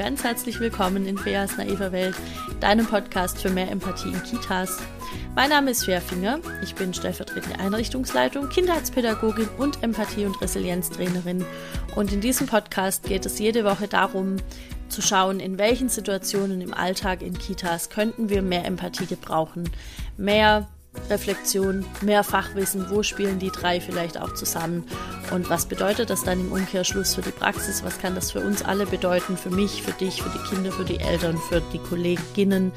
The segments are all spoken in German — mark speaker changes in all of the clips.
Speaker 1: ganz herzlich willkommen in Feas naiver Welt, deinem Podcast für mehr Empathie in Kitas. Mein Name ist Fea ich bin stellvertretende Einrichtungsleitung, Kindheitspädagogin und Empathie- und Resilienztrainerin. Und in diesem Podcast geht es jede Woche darum, zu schauen, in welchen Situationen im Alltag in Kitas könnten wir mehr Empathie gebrauchen, mehr Reflexion, mehr Fachwissen, wo spielen die drei vielleicht auch zusammen und was bedeutet das dann im Umkehrschluss für die Praxis, was kann das für uns alle bedeuten, für mich, für dich, für die Kinder, für die Eltern, für die Kolleginnen.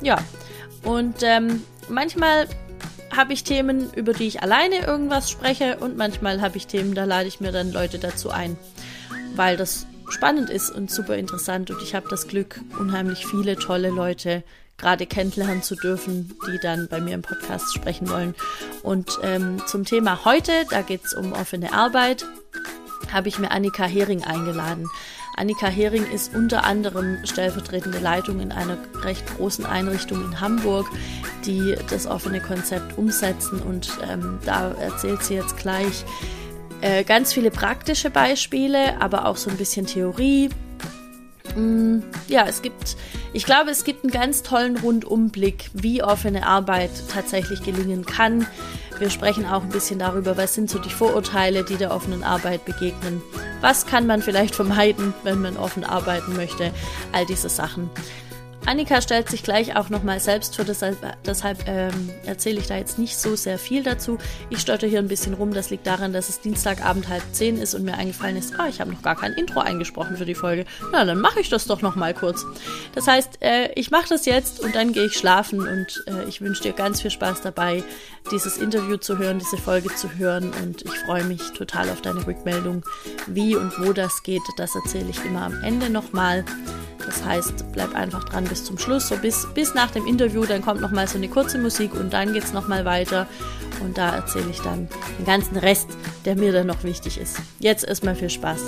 Speaker 1: Ja, und ähm, manchmal habe ich Themen, über die ich alleine irgendwas spreche und manchmal habe ich Themen, da lade ich mir dann Leute dazu ein, weil das spannend ist und super interessant und ich habe das Glück, unheimlich viele tolle Leute gerade kennenlernen zu dürfen, die dann bei mir im Podcast sprechen wollen. Und ähm, zum Thema heute, da geht es um offene Arbeit, habe ich mir Annika Hering eingeladen. Annika Hering ist unter anderem stellvertretende Leitung in einer recht großen Einrichtung in Hamburg, die das offene Konzept umsetzen. Und ähm, da erzählt sie jetzt gleich äh, ganz viele praktische Beispiele, aber auch so ein bisschen Theorie. Mm, ja, es gibt ich glaube, es gibt einen ganz tollen Rundumblick, wie offene Arbeit tatsächlich gelingen kann. Wir sprechen auch ein bisschen darüber, was sind so die Vorurteile, die der offenen Arbeit begegnen. Was kann man vielleicht vermeiden, wenn man offen arbeiten möchte? All diese Sachen. Annika stellt sich gleich auch nochmal selbst vor, deshalb, deshalb ähm, erzähle ich da jetzt nicht so sehr viel dazu. Ich stotter hier ein bisschen rum, das liegt daran, dass es Dienstagabend halb zehn ist und mir eingefallen ist, ah, ich habe noch gar kein Intro eingesprochen für die Folge. Na, dann mache ich das doch nochmal kurz. Das heißt, äh, ich mache das jetzt und dann gehe ich schlafen und äh, ich wünsche dir ganz viel Spaß dabei, dieses Interview zu hören, diese Folge zu hören und ich freue mich total auf deine Rückmeldung. Wie und wo das geht, das erzähle ich immer am Ende nochmal. Das heißt, bleib einfach dran bis zum Schluss, so bis, bis nach dem Interview, dann kommt nochmal so eine kurze Musik und dann geht es nochmal weiter. Und da erzähle ich dann den ganzen Rest, der mir dann noch wichtig ist. Jetzt erstmal viel Spaß.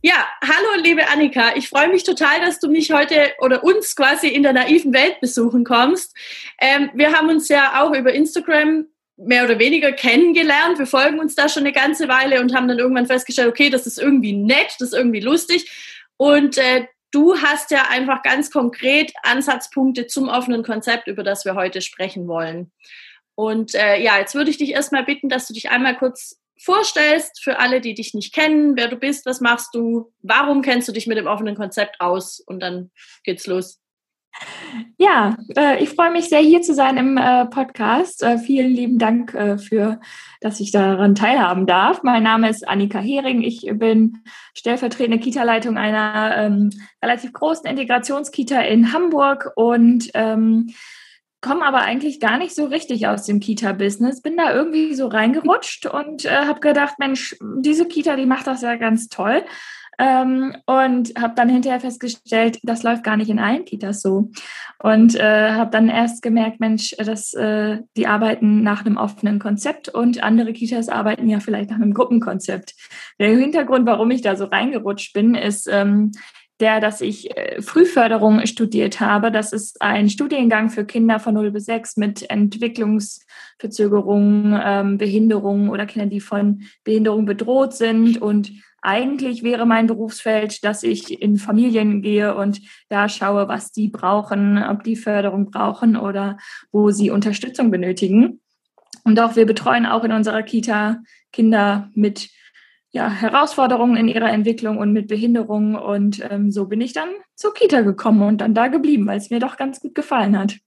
Speaker 1: Ja, hallo liebe Annika, ich freue mich total, dass du mich heute oder uns quasi in der naiven Welt besuchen kommst. Ähm, wir haben uns ja auch über Instagram mehr oder weniger kennengelernt. Wir folgen uns da schon eine ganze Weile und haben dann irgendwann festgestellt, okay, das ist irgendwie nett, das ist irgendwie lustig. Und äh, du hast ja einfach ganz konkret Ansatzpunkte zum offenen Konzept, über das wir heute sprechen wollen. Und äh, ja, jetzt würde ich dich erstmal bitten, dass du dich einmal kurz vorstellst für alle, die dich nicht kennen, wer du bist, was machst du, warum kennst du dich mit dem offenen Konzept aus und dann geht's los.
Speaker 2: Ja, äh, ich freue mich sehr, hier zu sein im äh, Podcast. Äh, vielen lieben Dank für, dass ich daran teilhaben darf. Mein Name ist Annika Hering. Ich bin stellvertretende Kita-Leitung einer ähm, relativ großen Integrationskita in Hamburg und ähm, komme aber eigentlich gar nicht so richtig aus dem Kita-Business. Bin da irgendwie so reingerutscht und äh, habe gedacht, Mensch, diese Kita, die macht das ja ganz toll. Ähm, und habe dann hinterher festgestellt, das läuft gar nicht in allen Kitas so. Und äh, habe dann erst gemerkt, Mensch, dass äh, die arbeiten nach einem offenen Konzept und andere Kitas arbeiten ja vielleicht nach einem Gruppenkonzept. Der Hintergrund, warum ich da so reingerutscht bin, ist ähm, der, dass ich äh, Frühförderung studiert habe. Das ist ein Studiengang für Kinder von 0 bis 6 mit Entwicklungsverzögerungen, ähm, Behinderungen oder Kinder, die von Behinderung bedroht sind und eigentlich wäre mein Berufsfeld, dass ich in Familien gehe und da schaue, was die brauchen, ob die Förderung brauchen oder wo sie Unterstützung benötigen. Und auch wir betreuen auch in unserer Kita Kinder mit ja, Herausforderungen in ihrer Entwicklung und mit Behinderungen. Und ähm, so bin ich dann zur Kita gekommen und dann da geblieben, weil es mir doch ganz gut gefallen hat.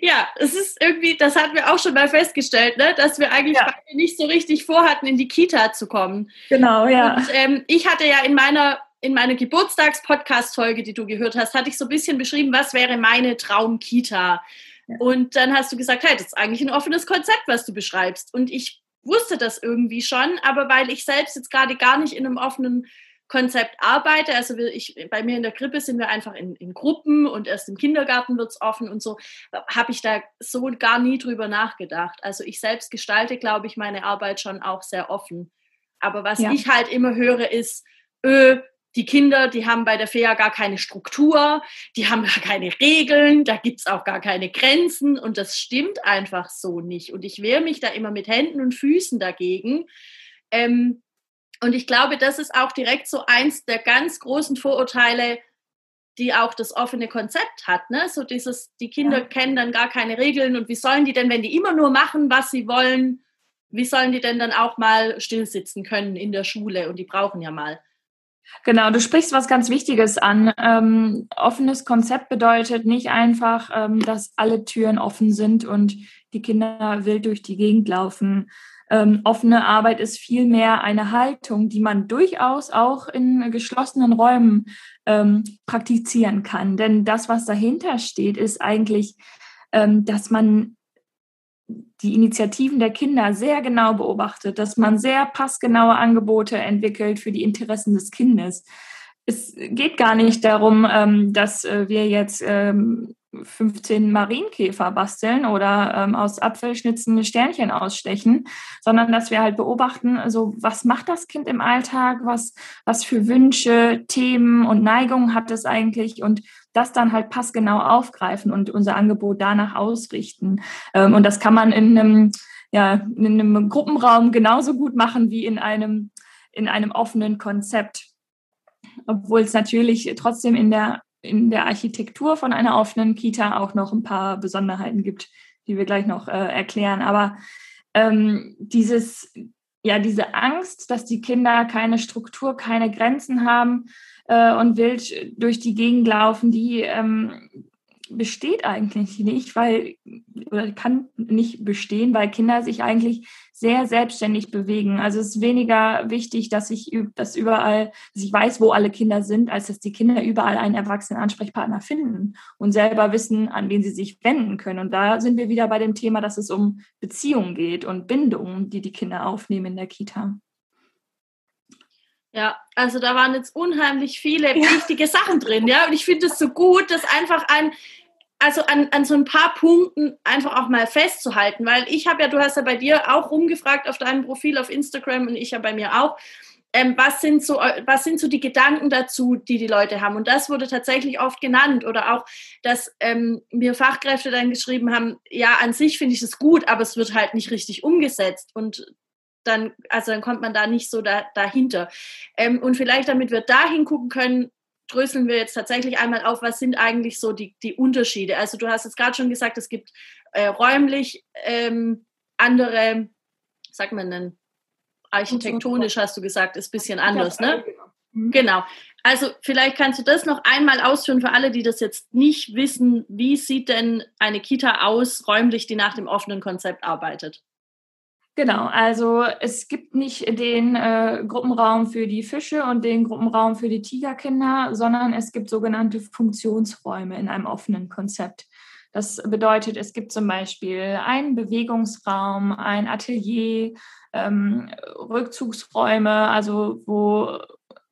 Speaker 1: Ja, es ist irgendwie, das hatten wir auch schon mal festgestellt, ne, dass wir eigentlich ja. nicht so richtig vorhatten, in die Kita zu kommen.
Speaker 2: Genau, ja.
Speaker 1: Und ähm, ich hatte ja in meiner in meiner Geburtstags-Podcast-Folge, die du gehört hast, hatte ich so ein bisschen beschrieben, was wäre meine Traum-Kita. Ja. Und dann hast du gesagt, hey, das ist eigentlich ein offenes Konzept, was du beschreibst. Und ich wusste das irgendwie schon, aber weil ich selbst jetzt gerade gar nicht in einem offenen Konzept arbeite. Also ich, bei mir in der Krippe sind wir einfach in, in Gruppen und erst im Kindergarten wird es offen und so, habe ich da so gar nie drüber nachgedacht. Also ich selbst gestalte, glaube ich, meine Arbeit schon auch sehr offen. Aber was ja. ich halt immer höre, ist, öh, die Kinder, die haben bei der FEA gar keine Struktur, die haben gar keine Regeln, da gibt es auch gar keine Grenzen und das stimmt einfach so nicht. Und ich wehre mich da immer mit Händen und Füßen dagegen. Ähm, und ich glaube, das ist auch direkt so eins der ganz großen Vorurteile, die auch das offene Konzept hat. Ne? So dieses, die Kinder ja. kennen dann gar keine Regeln und wie sollen die denn, wenn die immer nur machen, was sie wollen, wie sollen die denn dann auch mal stillsitzen können in der Schule? Und die brauchen ja mal.
Speaker 2: Genau, du sprichst was ganz Wichtiges an. Ähm, offenes Konzept bedeutet nicht einfach, ähm, dass alle Türen offen sind und die Kinder wild durch die Gegend laufen. Ähm, offene Arbeit ist vielmehr eine Haltung, die man durchaus auch in geschlossenen Räumen ähm, praktizieren kann. Denn das, was dahinter steht, ist eigentlich, ähm, dass man die Initiativen der Kinder sehr genau beobachtet, dass man sehr passgenaue Angebote entwickelt für die Interessen des Kindes. Es geht gar nicht darum, ähm, dass äh, wir jetzt ähm, 15 Marienkäfer basteln oder ähm, aus Apfelschnitzen Sternchen ausstechen, sondern dass wir halt beobachten, also was macht das Kind im Alltag, was, was für Wünsche, Themen und Neigungen hat es eigentlich? Und das dann halt passgenau aufgreifen und unser Angebot danach ausrichten. Ähm, und das kann man in einem, ja, in einem Gruppenraum genauso gut machen wie in einem, in einem offenen Konzept. Obwohl es natürlich trotzdem in der in der Architektur von einer offenen Kita auch noch ein paar Besonderheiten gibt, die wir gleich noch äh, erklären. Aber ähm, dieses, ja, diese Angst, dass die Kinder keine Struktur, keine Grenzen haben äh, und wild durch die Gegend laufen, die ähm, besteht eigentlich nicht, weil oder kann nicht bestehen, weil Kinder sich eigentlich sehr selbstständig bewegen. Also es ist weniger wichtig, dass ich das überall, dass ich weiß, wo alle Kinder sind, als dass die Kinder überall einen erwachsenen Ansprechpartner finden und selber wissen, an wen sie sich wenden können. Und da sind wir wieder bei dem Thema, dass es um Beziehungen geht und Bindungen, die die Kinder aufnehmen in der Kita.
Speaker 1: Ja, also da waren jetzt unheimlich viele ja. wichtige Sachen drin, ja. Und ich finde es so gut, dass einfach ein, also an, an so ein paar Punkten einfach auch mal festzuhalten, weil ich habe ja, du hast ja bei dir auch rumgefragt auf deinem Profil auf Instagram und ich ja bei mir auch, ähm, was, sind so, was sind so die Gedanken dazu, die die Leute haben? Und das wurde tatsächlich oft genannt oder auch, dass ähm, mir Fachkräfte dann geschrieben haben, ja, an sich finde ich es gut, aber es wird halt nicht richtig umgesetzt und dann, also dann kommt man da nicht so da, dahinter. Ähm, und vielleicht, damit wir da hingucken können, dröseln wir jetzt tatsächlich einmal auf, was sind eigentlich so die, die Unterschiede. Also du hast jetzt gerade schon gesagt, es gibt äh, räumlich ähm, andere, sagt man denn, architektonisch hast du gesagt, ist ein bisschen anders, ne? Mhm. Genau. Also vielleicht kannst du das noch einmal ausführen für alle, die das jetzt nicht wissen. Wie sieht denn eine Kita aus, räumlich, die nach dem offenen Konzept arbeitet?
Speaker 2: Genau, also es gibt nicht den äh, Gruppenraum für die Fische und den Gruppenraum für die Tigerkinder, sondern es gibt sogenannte Funktionsräume in einem offenen Konzept. Das bedeutet, es gibt zum Beispiel einen Bewegungsraum, ein Atelier, ähm, Rückzugsräume, also wo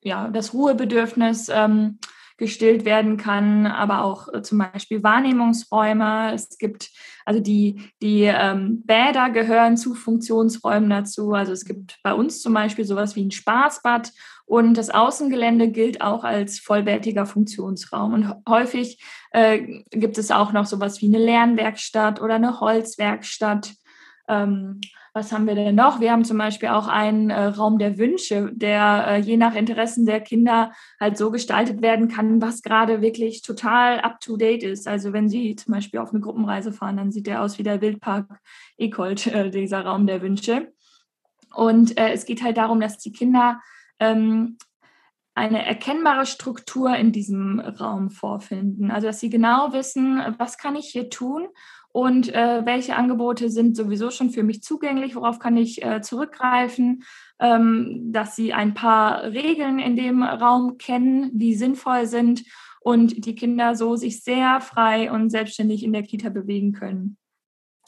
Speaker 2: ja, das Ruhebedürfnis ähm, gestillt werden kann, aber auch äh, zum Beispiel Wahrnehmungsräume. Es gibt also die, die ähm, Bäder gehören zu Funktionsräumen dazu. Also es gibt bei uns zum Beispiel sowas wie ein Spaßbad und das Außengelände gilt auch als vollwertiger Funktionsraum. Und häufig äh, gibt es auch noch sowas wie eine Lernwerkstatt oder eine Holzwerkstatt. Ähm, was haben wir denn noch? Wir haben zum Beispiel auch einen äh, Raum der Wünsche, der äh, je nach Interessen der Kinder halt so gestaltet werden kann, was gerade wirklich total up-to-date ist. Also wenn Sie zum Beispiel auf eine Gruppenreise fahren, dann sieht der aus wie der Wildpark Ekold, äh, dieser Raum der Wünsche. Und äh, es geht halt darum, dass die Kinder ähm, eine erkennbare Struktur in diesem Raum vorfinden. Also dass sie genau wissen, was kann ich hier tun und äh, welche Angebote sind sowieso schon für mich zugänglich, worauf kann ich äh, zurückgreifen, ähm, dass sie ein paar Regeln in dem Raum kennen, die sinnvoll sind und die Kinder so sich sehr frei und selbstständig in der Kita bewegen können.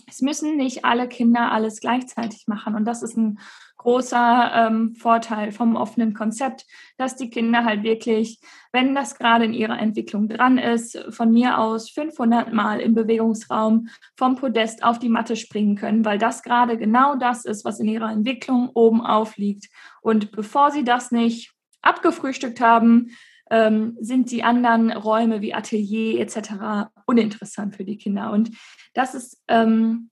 Speaker 2: Es müssen nicht alle Kinder alles gleichzeitig machen und das ist ein großer ähm, Vorteil vom offenen Konzept, dass die Kinder halt wirklich, wenn das gerade in ihrer Entwicklung dran ist, von mir aus 500 Mal im Bewegungsraum vom Podest auf die Matte springen können, weil das gerade genau das ist, was in ihrer Entwicklung oben aufliegt. Und bevor sie das nicht abgefrühstückt haben, ähm, sind die anderen Räume wie Atelier etc. uninteressant für die Kinder. Und das ist ähm,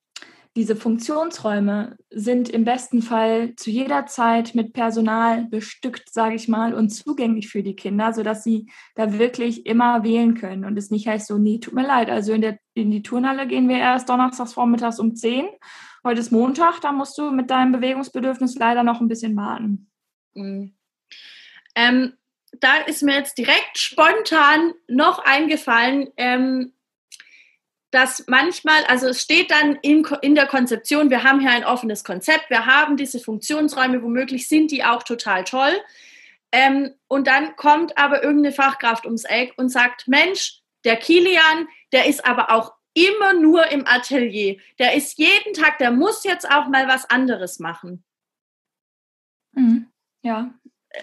Speaker 2: diese Funktionsräume sind im besten Fall zu jeder Zeit mit Personal bestückt, sage ich mal, und zugänglich für die Kinder, sodass sie da wirklich immer wählen können und es nicht heißt so, nee, tut mir leid, also in, der, in die Turnhalle gehen wir erst donnerstags vormittags um 10. Heute ist Montag, da musst du mit deinem Bewegungsbedürfnis leider noch ein bisschen warten.
Speaker 1: Mhm. Ähm, da ist mir jetzt direkt spontan noch eingefallen, ähm, dass manchmal, also es steht dann in, in der Konzeption, wir haben hier ein offenes Konzept, wir haben diese Funktionsräume, womöglich sind die auch total toll. Ähm, und dann kommt aber irgendeine Fachkraft ums Eck und sagt, Mensch, der Kilian, der ist aber auch immer nur im Atelier. Der ist jeden Tag, der muss jetzt auch mal was anderes machen.
Speaker 2: Mhm. Ja,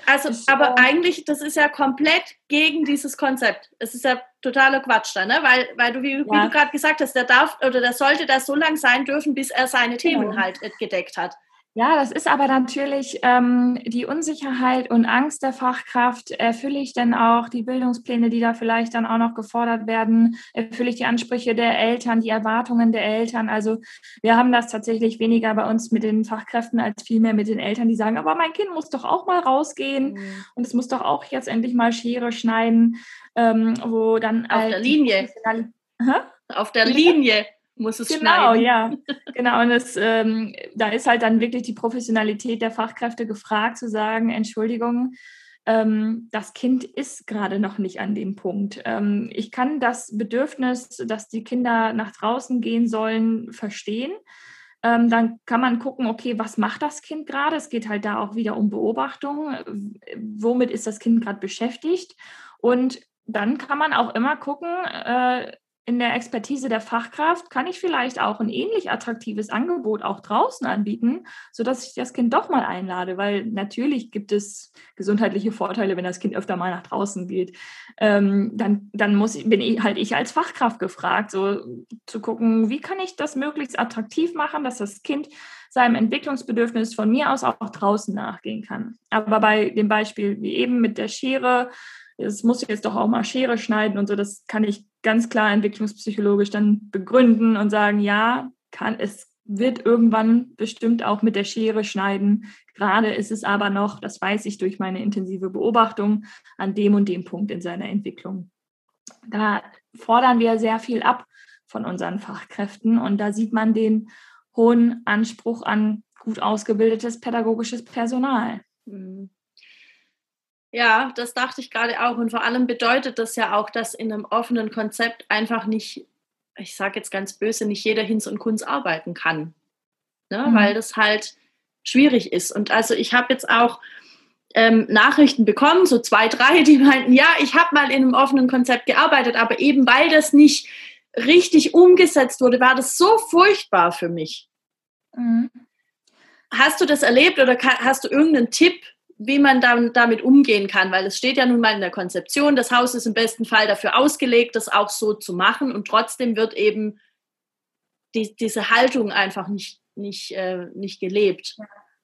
Speaker 1: also, ich, aber äh, eigentlich, das ist ja komplett gegen dieses Konzept. Es ist ja totaler Quatsch da, ne? Weil, weil du, wie, ja. wie du gerade gesagt hast, der darf oder der sollte da so lang sein dürfen, bis er seine genau. Themen halt gedeckt hat.
Speaker 2: Ja, das ist aber natürlich ähm, die Unsicherheit und Angst der Fachkraft. Erfülle ich denn auch die Bildungspläne, die da vielleicht dann auch noch gefordert werden? Erfülle ich die Ansprüche der Eltern, die Erwartungen der Eltern? Also wir haben das tatsächlich weniger bei uns mit den Fachkräften als vielmehr mit den Eltern, die sagen, aber mein Kind muss doch auch mal rausgehen mhm. und es muss doch auch jetzt endlich mal Schere schneiden, ähm, wo dann
Speaker 1: auf halt der Linie. Auf der Linie muss es
Speaker 2: genau, schneiden. ja. Genau, und es, ähm, da ist halt dann wirklich die Professionalität der Fachkräfte gefragt, zu sagen, Entschuldigung, ähm, das Kind ist gerade noch nicht an dem Punkt. Ähm, ich kann das Bedürfnis, dass die Kinder nach draußen gehen sollen, verstehen. Ähm, dann kann man gucken, okay, was macht das Kind gerade? Es geht halt da auch wieder um Beobachtung. Womit ist das Kind gerade beschäftigt? Und dann kann man auch immer gucken, äh, in der Expertise der Fachkraft kann ich vielleicht auch ein ähnlich attraktives Angebot auch draußen anbieten, sodass ich das Kind doch mal einlade, weil natürlich gibt es gesundheitliche Vorteile, wenn das Kind öfter mal nach draußen geht. Ähm, dann dann muss, bin ich halt ich als Fachkraft gefragt, so zu gucken, wie kann ich das möglichst attraktiv machen, dass das Kind seinem Entwicklungsbedürfnis von mir aus auch draußen nachgehen kann. Aber bei dem Beispiel wie eben mit der Schere, es muss jetzt doch auch mal Schere schneiden und so, das kann ich ganz klar entwicklungspsychologisch dann begründen und sagen, ja, kann es wird irgendwann bestimmt auch mit der Schere schneiden. Gerade ist es aber noch, das weiß ich durch meine intensive Beobachtung, an dem und dem Punkt in seiner Entwicklung. Da fordern wir sehr viel ab von unseren Fachkräften und da sieht man den hohen Anspruch an gut ausgebildetes pädagogisches Personal. Mhm.
Speaker 1: Ja, das dachte ich gerade auch. Und vor allem bedeutet das ja auch, dass in einem offenen Konzept einfach nicht, ich sage jetzt ganz böse, nicht jeder Hinz und Kunz arbeiten kann. Ne? Mhm. Weil das halt schwierig ist. Und also ich habe jetzt auch ähm, Nachrichten bekommen, so zwei, drei, die meinten, ja, ich habe mal in einem offenen Konzept gearbeitet, aber eben weil das nicht richtig umgesetzt wurde, war das so furchtbar für mich. Mhm. Hast du das erlebt oder hast du irgendeinen Tipp, wie man dann damit umgehen kann, weil es steht ja nun mal in der Konzeption, das Haus ist im besten Fall dafür ausgelegt, das auch so zu machen und trotzdem wird eben die, diese Haltung einfach nicht, nicht, äh, nicht gelebt.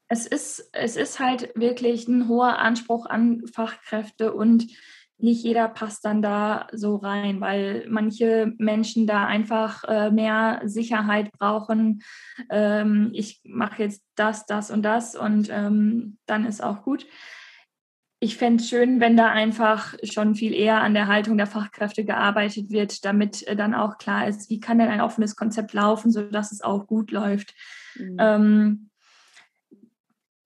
Speaker 2: Es ist, es ist halt wirklich ein hoher Anspruch an Fachkräfte und nicht jeder passt dann da so rein, weil manche Menschen da einfach äh, mehr Sicherheit brauchen. Ähm, ich mache jetzt das, das und das und ähm, dann ist auch gut. Ich fände es schön, wenn da einfach schon viel eher an der Haltung der Fachkräfte gearbeitet wird, damit äh, dann auch klar ist, wie kann denn ein offenes Konzept laufen, sodass es auch gut läuft. Mhm. Ähm,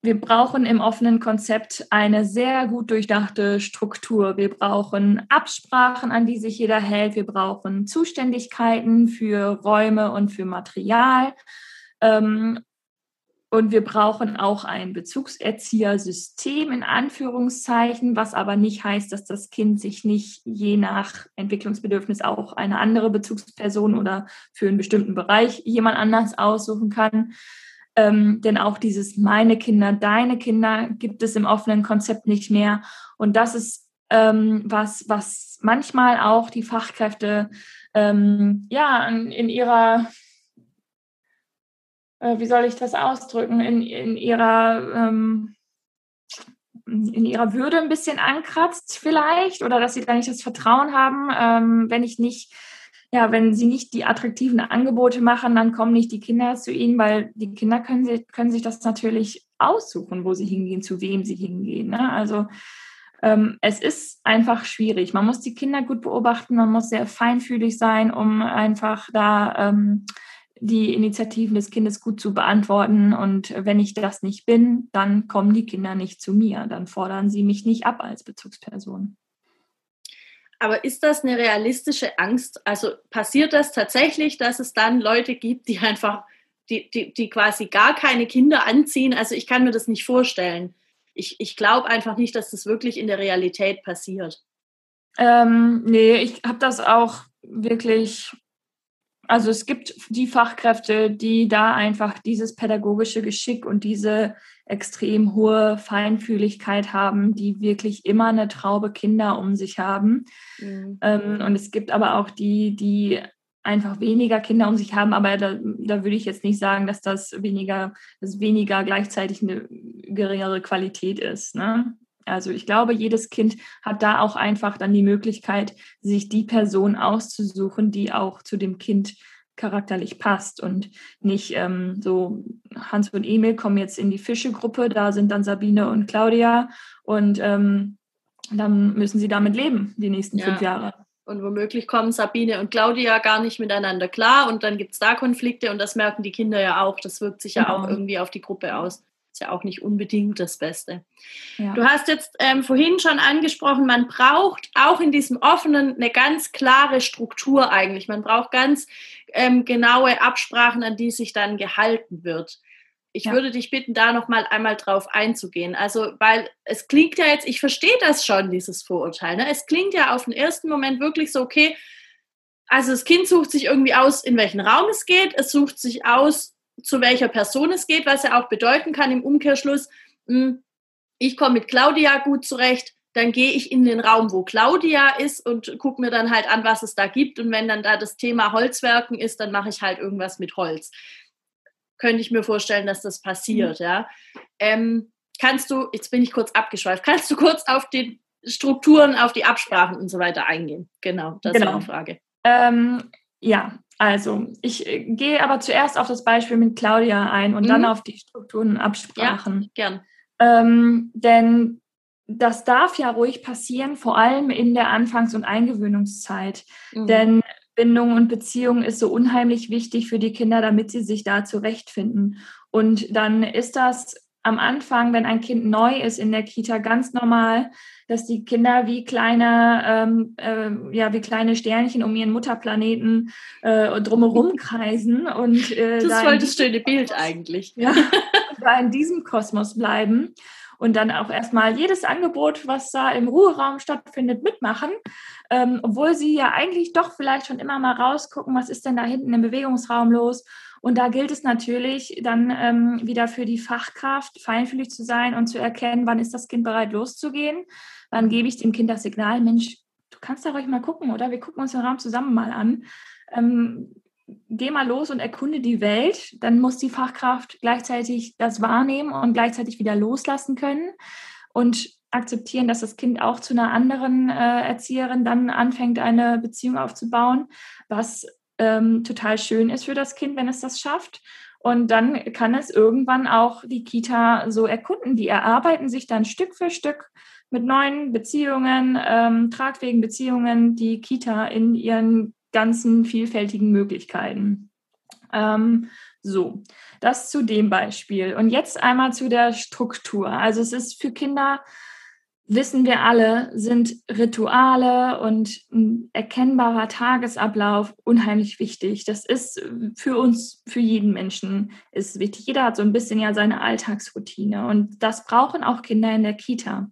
Speaker 2: wir brauchen im offenen Konzept eine sehr gut durchdachte Struktur. Wir brauchen Absprachen, an die sich jeder hält. Wir brauchen Zuständigkeiten für Räume und für Material. Ähm, und wir brauchen auch ein Bezugserziehersystem in Anführungszeichen, was aber nicht heißt, dass das Kind sich nicht je nach Entwicklungsbedürfnis auch eine andere Bezugsperson oder für einen bestimmten Bereich jemand anders aussuchen kann. Ähm, denn auch dieses meine Kinder, deine Kinder gibt es im offenen Konzept nicht mehr. Und das ist ähm, was, was manchmal auch die Fachkräfte ähm, ja in, ihrer äh, wie soll ich das ausdrücken, in, in ihrer ähm, in ihrer Würde ein bisschen ankratzt vielleicht oder dass sie da nicht das Vertrauen haben, ähm, wenn ich nicht ja, wenn sie nicht die attraktiven Angebote machen, dann kommen nicht die Kinder zu ihnen, weil die Kinder können, sie, können sich das natürlich aussuchen, wo sie hingehen, zu wem sie hingehen. Ne? Also ähm, es ist einfach schwierig. Man muss die Kinder gut beobachten, man muss sehr feinfühlig sein, um einfach da ähm, die Initiativen des Kindes gut zu beantworten. Und wenn ich das nicht bin, dann kommen die Kinder nicht zu mir. Dann fordern sie mich nicht ab als Bezugsperson.
Speaker 1: Aber ist das eine realistische Angst? Also passiert das tatsächlich, dass es dann Leute gibt, die einfach, die, die, die quasi gar keine Kinder anziehen? Also ich kann mir das nicht vorstellen. Ich, ich glaube einfach nicht, dass das wirklich in der Realität passiert.
Speaker 2: Ähm, nee, ich habe das auch wirklich also es gibt die Fachkräfte, die da einfach dieses pädagogische Geschick und diese extrem hohe Feinfühligkeit haben, die wirklich immer eine Traube Kinder um sich haben. Mhm. Ähm, und es gibt aber auch die, die einfach weniger Kinder um sich haben, aber da, da würde ich jetzt nicht sagen, dass das weniger, dass weniger gleichzeitig eine geringere Qualität ist. Ne? Also ich glaube, jedes Kind hat da auch einfach dann die Möglichkeit, sich die Person auszusuchen, die auch zu dem Kind charakterlich passt und nicht ähm, so Hans und Emil kommen jetzt in die Fischegruppe, da sind dann Sabine und Claudia und ähm, dann müssen sie damit leben, die nächsten ja. fünf Jahre.
Speaker 1: Und womöglich kommen Sabine und Claudia gar nicht miteinander klar und dann gibt es da Konflikte und das merken die Kinder ja auch. Das wirkt sich ja genau. auch irgendwie auf die Gruppe aus ist ja auch nicht unbedingt das Beste. Ja. Du hast jetzt ähm, vorhin schon angesprochen, man braucht auch in diesem offenen eine ganz klare Struktur eigentlich. Man braucht ganz ähm, genaue Absprachen, an die sich dann gehalten wird. Ich ja. würde dich bitten, da noch mal einmal drauf einzugehen. Also, weil es klingt ja jetzt, ich verstehe das schon, dieses Vorurteil. Ne? Es klingt ja auf den ersten Moment wirklich so, okay, also das Kind sucht sich irgendwie aus, in welchen Raum es geht. Es sucht sich aus, zu welcher Person es geht, was ja auch bedeuten kann im Umkehrschluss, hm, ich komme mit Claudia gut zurecht, dann gehe ich in den Raum, wo Claudia ist und gucke mir dann halt an, was es da gibt. Und wenn dann da das Thema Holzwerken ist, dann mache ich halt irgendwas mit Holz. Könnte ich mir vorstellen, dass das passiert, mhm. ja. Ähm, kannst du, jetzt bin ich kurz abgeschweift, kannst du kurz auf die Strukturen, auf die Absprachen und so weiter eingehen? Genau, das genau. ist eine Frage.
Speaker 2: Ähm, ja, also, ich äh, gehe aber zuerst auf das Beispiel mit Claudia ein und mhm. dann auf die Strukturen und Absprachen.
Speaker 1: Ja, gern.
Speaker 2: Ähm, denn das darf ja ruhig passieren, vor allem in der Anfangs- und Eingewöhnungszeit. Mhm. Denn Bindung und Beziehung ist so unheimlich wichtig für die Kinder, damit sie sich da zurechtfinden. Und dann ist das am Anfang, wenn ein Kind neu ist in der Kita, ganz normal, dass die Kinder wie kleine, ähm, äh, ja, wie kleine Sternchen um ihren Mutterplaneten äh, drumherum kreisen. Und,
Speaker 1: äh, das ist voll das schöne Bild eigentlich.
Speaker 2: Ja, da in diesem Kosmos bleiben und dann auch erstmal jedes Angebot, was da im Ruheraum stattfindet, mitmachen, ähm, obwohl sie ja eigentlich doch vielleicht schon immer mal rausgucken, was ist denn da hinten im Bewegungsraum los und da gilt es natürlich dann ähm, wieder für die Fachkraft feinfühlig zu sein und zu erkennen, wann ist das Kind bereit loszugehen, wann gebe ich dem Kind das Signal, Mensch, du kannst da ruhig mal gucken, oder? Wir gucken uns den Raum zusammen mal an. Ähm, geh mal los und erkunde die Welt. Dann muss die Fachkraft gleichzeitig das wahrnehmen und gleichzeitig wieder loslassen können und akzeptieren, dass das Kind auch zu einer anderen äh, Erzieherin dann anfängt, eine Beziehung aufzubauen, was ähm, total schön ist für das Kind, wenn es das schafft. Und dann kann es irgendwann auch die Kita so erkunden. Die erarbeiten sich dann Stück für Stück mit neuen Beziehungen, ähm, tragfähigen Beziehungen, die Kita in ihren ganzen vielfältigen Möglichkeiten. Ähm, so, das zu dem Beispiel. Und jetzt einmal zu der Struktur. Also es ist für Kinder wissen wir alle, sind Rituale und ein erkennbarer Tagesablauf unheimlich wichtig. Das ist für uns, für jeden Menschen ist wichtig. Jeder hat so ein bisschen ja seine Alltagsroutine und das brauchen auch Kinder in der Kita.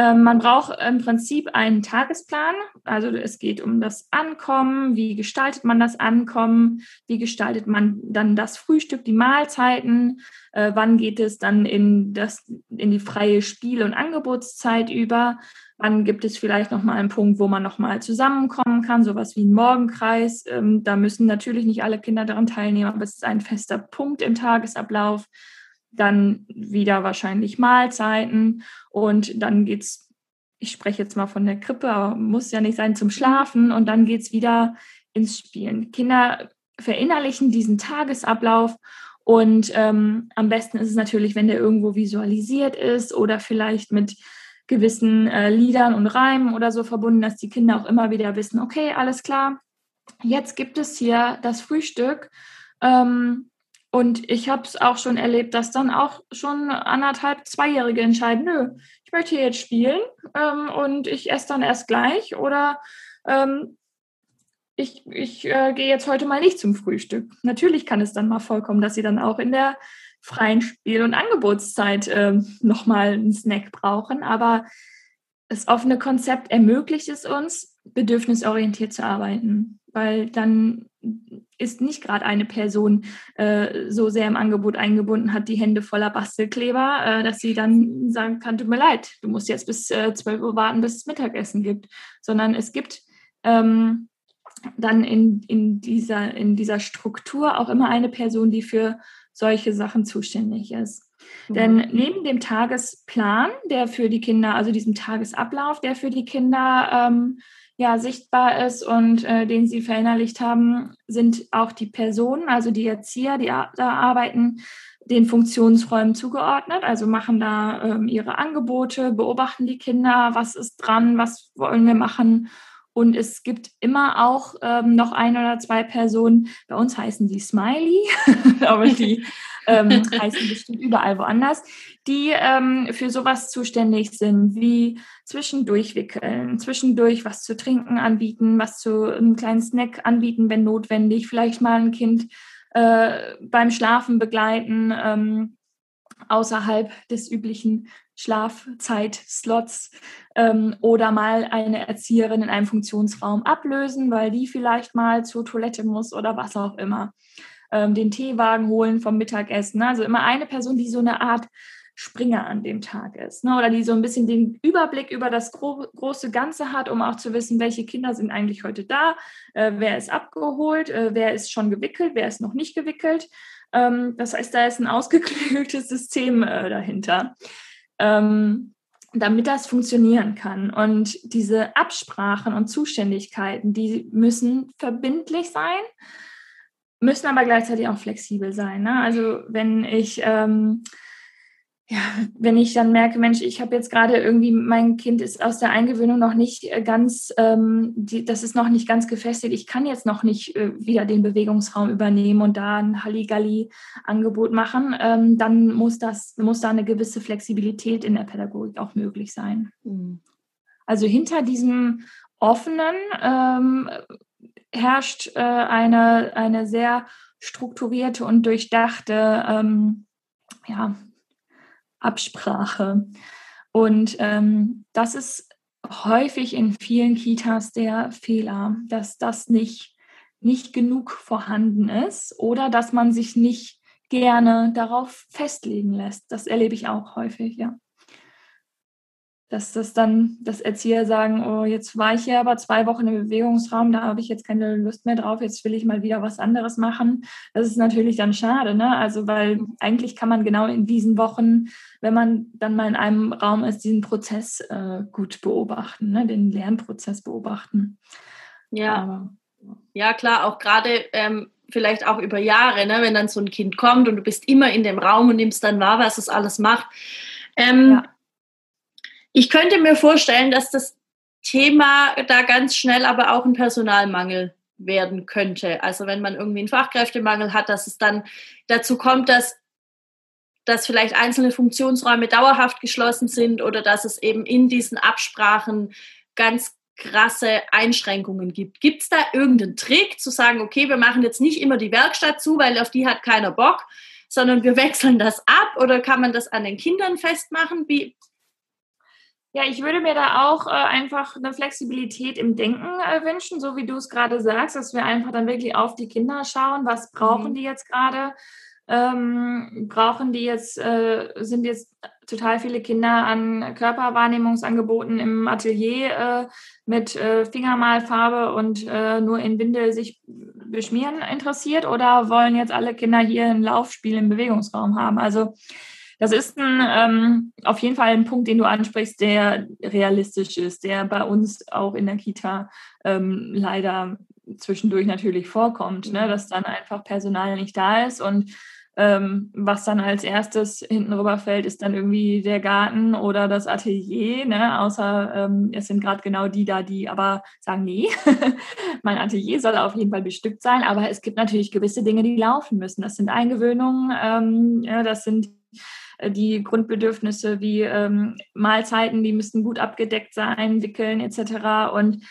Speaker 2: Ähm, man braucht im Prinzip einen Tagesplan. Also es geht um das Ankommen. Wie gestaltet man das Ankommen? Wie gestaltet man dann das Frühstück, die Mahlzeiten? Äh, wann geht es dann in, das, in die freie Spiel- und Angebotszeit über? Wann gibt es vielleicht nochmal einen Punkt, wo man nochmal zusammenkommen kann? Sowas wie ein Morgenkreis. Ähm, da müssen natürlich nicht alle Kinder daran teilnehmen, aber es ist ein fester Punkt im Tagesablauf. Dann wieder wahrscheinlich Mahlzeiten und dann geht's ich spreche jetzt mal von der Krippe, aber muss ja nicht sein, zum Schlafen und dann geht es wieder ins Spielen. Kinder verinnerlichen diesen Tagesablauf und ähm, am besten ist es natürlich, wenn der irgendwo visualisiert ist oder vielleicht mit gewissen äh, Liedern und Reimen oder so verbunden, dass die Kinder auch immer wieder wissen, okay, alles klar, jetzt gibt es hier das Frühstück. Ähm, und ich habe es auch schon erlebt, dass dann auch schon anderthalb, zweijährige entscheiden, nö, ich möchte hier jetzt spielen ähm, und ich esse dann erst gleich oder ähm, ich, ich äh, gehe jetzt heute mal nicht zum Frühstück. Natürlich kann es dann mal vorkommen, dass sie dann auch in der freien Spiel- und Angebotszeit äh, nochmal einen Snack brauchen, aber das offene Konzept ermöglicht es uns, bedürfnisorientiert zu arbeiten, weil dann ist nicht gerade eine Person äh, so sehr im Angebot eingebunden hat, die Hände voller Bastelkleber, äh, dass sie dann sagen kann, tut mir leid, du musst jetzt bis äh, 12 Uhr warten, bis es Mittagessen gibt, sondern es gibt ähm, dann in, in, dieser, in dieser Struktur auch immer eine Person, die für solche Sachen zuständig ist. Mhm. Denn neben dem Tagesplan, der für die Kinder, also diesem Tagesablauf, der für die Kinder ähm, ja, sichtbar ist und äh, den sie verinnerlicht haben, sind auch die Personen, also die Erzieher, die da arbeiten, den Funktionsräumen zugeordnet, also machen da ähm, ihre Angebote, beobachten die Kinder, was ist dran, was wollen wir machen und es gibt immer auch ähm, noch ein oder zwei Personen, bei uns heißen die Smiley, aber die ähm, heißen bestimmt überall woanders, die ähm, für sowas zuständig sind, wie zwischendurch wickeln, zwischendurch was zu trinken anbieten, was zu einem kleinen Snack anbieten, wenn notwendig, vielleicht mal ein Kind äh, beim Schlafen begleiten, ähm, außerhalb des üblichen Schlafzeitslots ähm, oder mal eine Erzieherin in einem Funktionsraum ablösen, weil die vielleicht mal zur Toilette muss oder was auch immer. Ähm, den Teewagen holen vom Mittagessen. Also immer eine Person, die so eine Art Springer an dem Tag ist. Ne? Oder die so ein bisschen den Überblick über das gro große Ganze hat, um auch zu wissen, welche Kinder sind eigentlich heute da, äh, wer ist abgeholt, äh, wer ist schon gewickelt, wer ist noch nicht gewickelt. Ähm, das heißt, da ist ein ausgeklügeltes System äh, dahinter ähm, damit das funktionieren kann. Und diese Absprachen und Zuständigkeiten, die müssen verbindlich sein, müssen aber gleichzeitig auch flexibel sein. Ne? Also wenn ich ähm, ja, wenn ich dann merke, Mensch, ich habe jetzt gerade irgendwie, mein Kind ist aus der Eingewöhnung noch nicht äh, ganz, ähm, die, das ist noch nicht ganz gefestigt, ich kann jetzt noch nicht äh, wieder den Bewegungsraum übernehmen und da ein Halligalli-Angebot machen, ähm, dann muss das, muss da eine gewisse Flexibilität in der Pädagogik auch möglich sein. Mhm. Also hinter diesem offenen ähm, herrscht äh, eine, eine sehr strukturierte und durchdachte ähm, ja, Absprache. Und ähm, das ist häufig in vielen Kitas der Fehler, dass das nicht, nicht genug vorhanden ist oder dass man sich nicht gerne darauf festlegen lässt. Das erlebe ich auch häufig, ja dass das dann, dass Erzieher sagen, oh, jetzt war ich ja aber zwei Wochen im Bewegungsraum, da habe ich jetzt keine Lust mehr drauf, jetzt will ich mal wieder was anderes machen. Das ist natürlich dann schade, ne? Also, weil eigentlich kann man genau in diesen Wochen, wenn man dann mal in einem Raum ist, diesen Prozess äh, gut beobachten, ne? den Lernprozess beobachten.
Speaker 1: Ja. Aber, ja, klar, auch gerade ähm, vielleicht auch über Jahre, ne? wenn dann so ein Kind kommt und du bist immer in dem Raum und nimmst dann wahr, was es alles macht. Ähm, ja ich könnte mir vorstellen, dass das Thema da ganz schnell aber auch ein Personalmangel werden könnte. Also wenn man irgendwie einen Fachkräftemangel hat, dass es dann dazu kommt, dass, dass vielleicht einzelne Funktionsräume dauerhaft geschlossen sind oder dass es eben in diesen Absprachen ganz krasse Einschränkungen gibt. Gibt es da irgendeinen Trick zu sagen, okay, wir machen jetzt nicht immer die Werkstatt zu, weil auf die hat keiner Bock, sondern wir wechseln das ab oder kann man das an den Kindern festmachen? Wie,
Speaker 2: ja, ich würde mir da auch äh, einfach eine Flexibilität im Denken äh, wünschen, so wie du es gerade sagst, dass wir einfach dann wirklich auf die Kinder schauen, was brauchen mhm. die jetzt gerade? Ähm, brauchen die jetzt, äh, sind jetzt total viele Kinder an Körperwahrnehmungsangeboten im Atelier äh, mit äh, Fingermalfarbe und äh, nur in Windel sich Beschmieren interessiert oder wollen jetzt alle Kinder hier ein Laufspiel im Bewegungsraum haben? Also das ist ein, ähm, auf jeden Fall ein Punkt, den du ansprichst, der realistisch ist, der bei uns auch in der Kita ähm, leider zwischendurch natürlich vorkommt, ne? dass dann einfach Personal nicht da ist und ähm, was dann als erstes hinten rüberfällt, ist dann irgendwie der Garten oder das Atelier, ne? außer ähm, es sind gerade genau die da, die aber sagen, nee, mein Atelier soll auf jeden Fall bestückt sein, aber es gibt natürlich gewisse Dinge, die laufen müssen. Das sind Eingewöhnungen, ähm, ja, das sind die Grundbedürfnisse wie ähm, Mahlzeiten, die müssen gut abgedeckt sein, wickeln etc. Und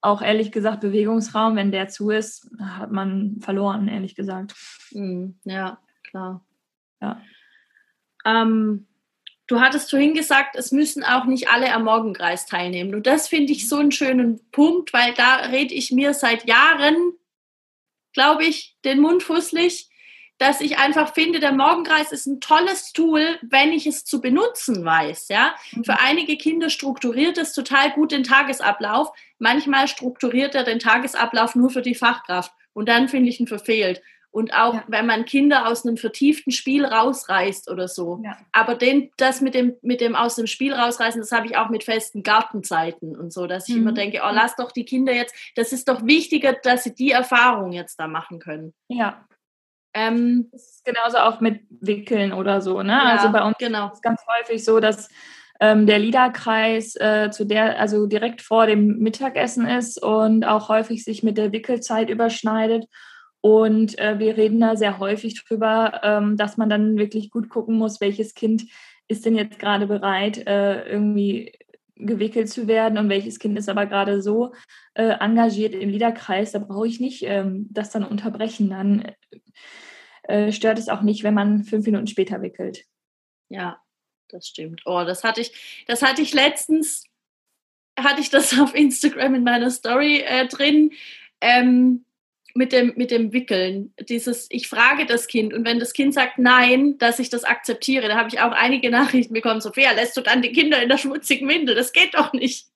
Speaker 2: auch ehrlich gesagt Bewegungsraum, wenn der zu ist, hat man verloren, ehrlich gesagt.
Speaker 1: Mhm, ja, klar. Ja. Ähm, du hattest vorhin gesagt, es müssen auch nicht alle am Morgenkreis teilnehmen. Und das finde ich so einen schönen Punkt, weil da rede ich mir seit Jahren, glaube ich, den Mund fußlich, dass ich einfach finde, der Morgenkreis ist ein tolles Tool, wenn ich es zu benutzen weiß. Ja? Mhm. Für einige Kinder strukturiert es total gut den Tagesablauf. Manchmal strukturiert er den Tagesablauf nur für die Fachkraft. Und dann finde ich ihn verfehlt. Und auch ja. wenn man Kinder aus einem vertieften Spiel rausreißt oder so. Ja. Aber den, das mit dem, mit dem aus dem Spiel rausreißen, das habe ich auch mit festen Gartenzeiten und so, dass ich mhm. immer denke, oh, lass doch die Kinder jetzt, das ist doch wichtiger, dass sie die Erfahrung jetzt da machen können.
Speaker 2: Ja. Ähm, das ist genauso auch mit Wickeln oder so, ne? Ja, also bei uns genau. ist es ganz häufig so, dass ähm, der Liederkreis äh, zu der, also direkt vor dem Mittagessen ist und auch häufig sich mit der Wickelzeit überschneidet. Und äh, wir reden da sehr häufig drüber, ähm, dass man dann wirklich gut gucken muss, welches Kind ist denn jetzt gerade bereit, äh, irgendwie gewickelt zu werden und welches Kind ist aber gerade so äh, engagiert im Liederkreis, da brauche ich nicht ähm, das dann unterbrechen. Dann äh, stört es auch nicht, wenn man fünf Minuten später wickelt.
Speaker 1: Ja, das stimmt. Oh, das hatte ich, das hatte ich letztens, hatte ich das auf Instagram in meiner Story äh, drin. Ähm, mit dem, mit dem Wickeln. Dieses, ich frage das Kind und wenn das Kind sagt nein, dass ich das akzeptiere, da habe ich auch einige Nachrichten bekommen, Sophia, lässt du dann die Kinder in der schmutzigen Windel? Das geht doch nicht.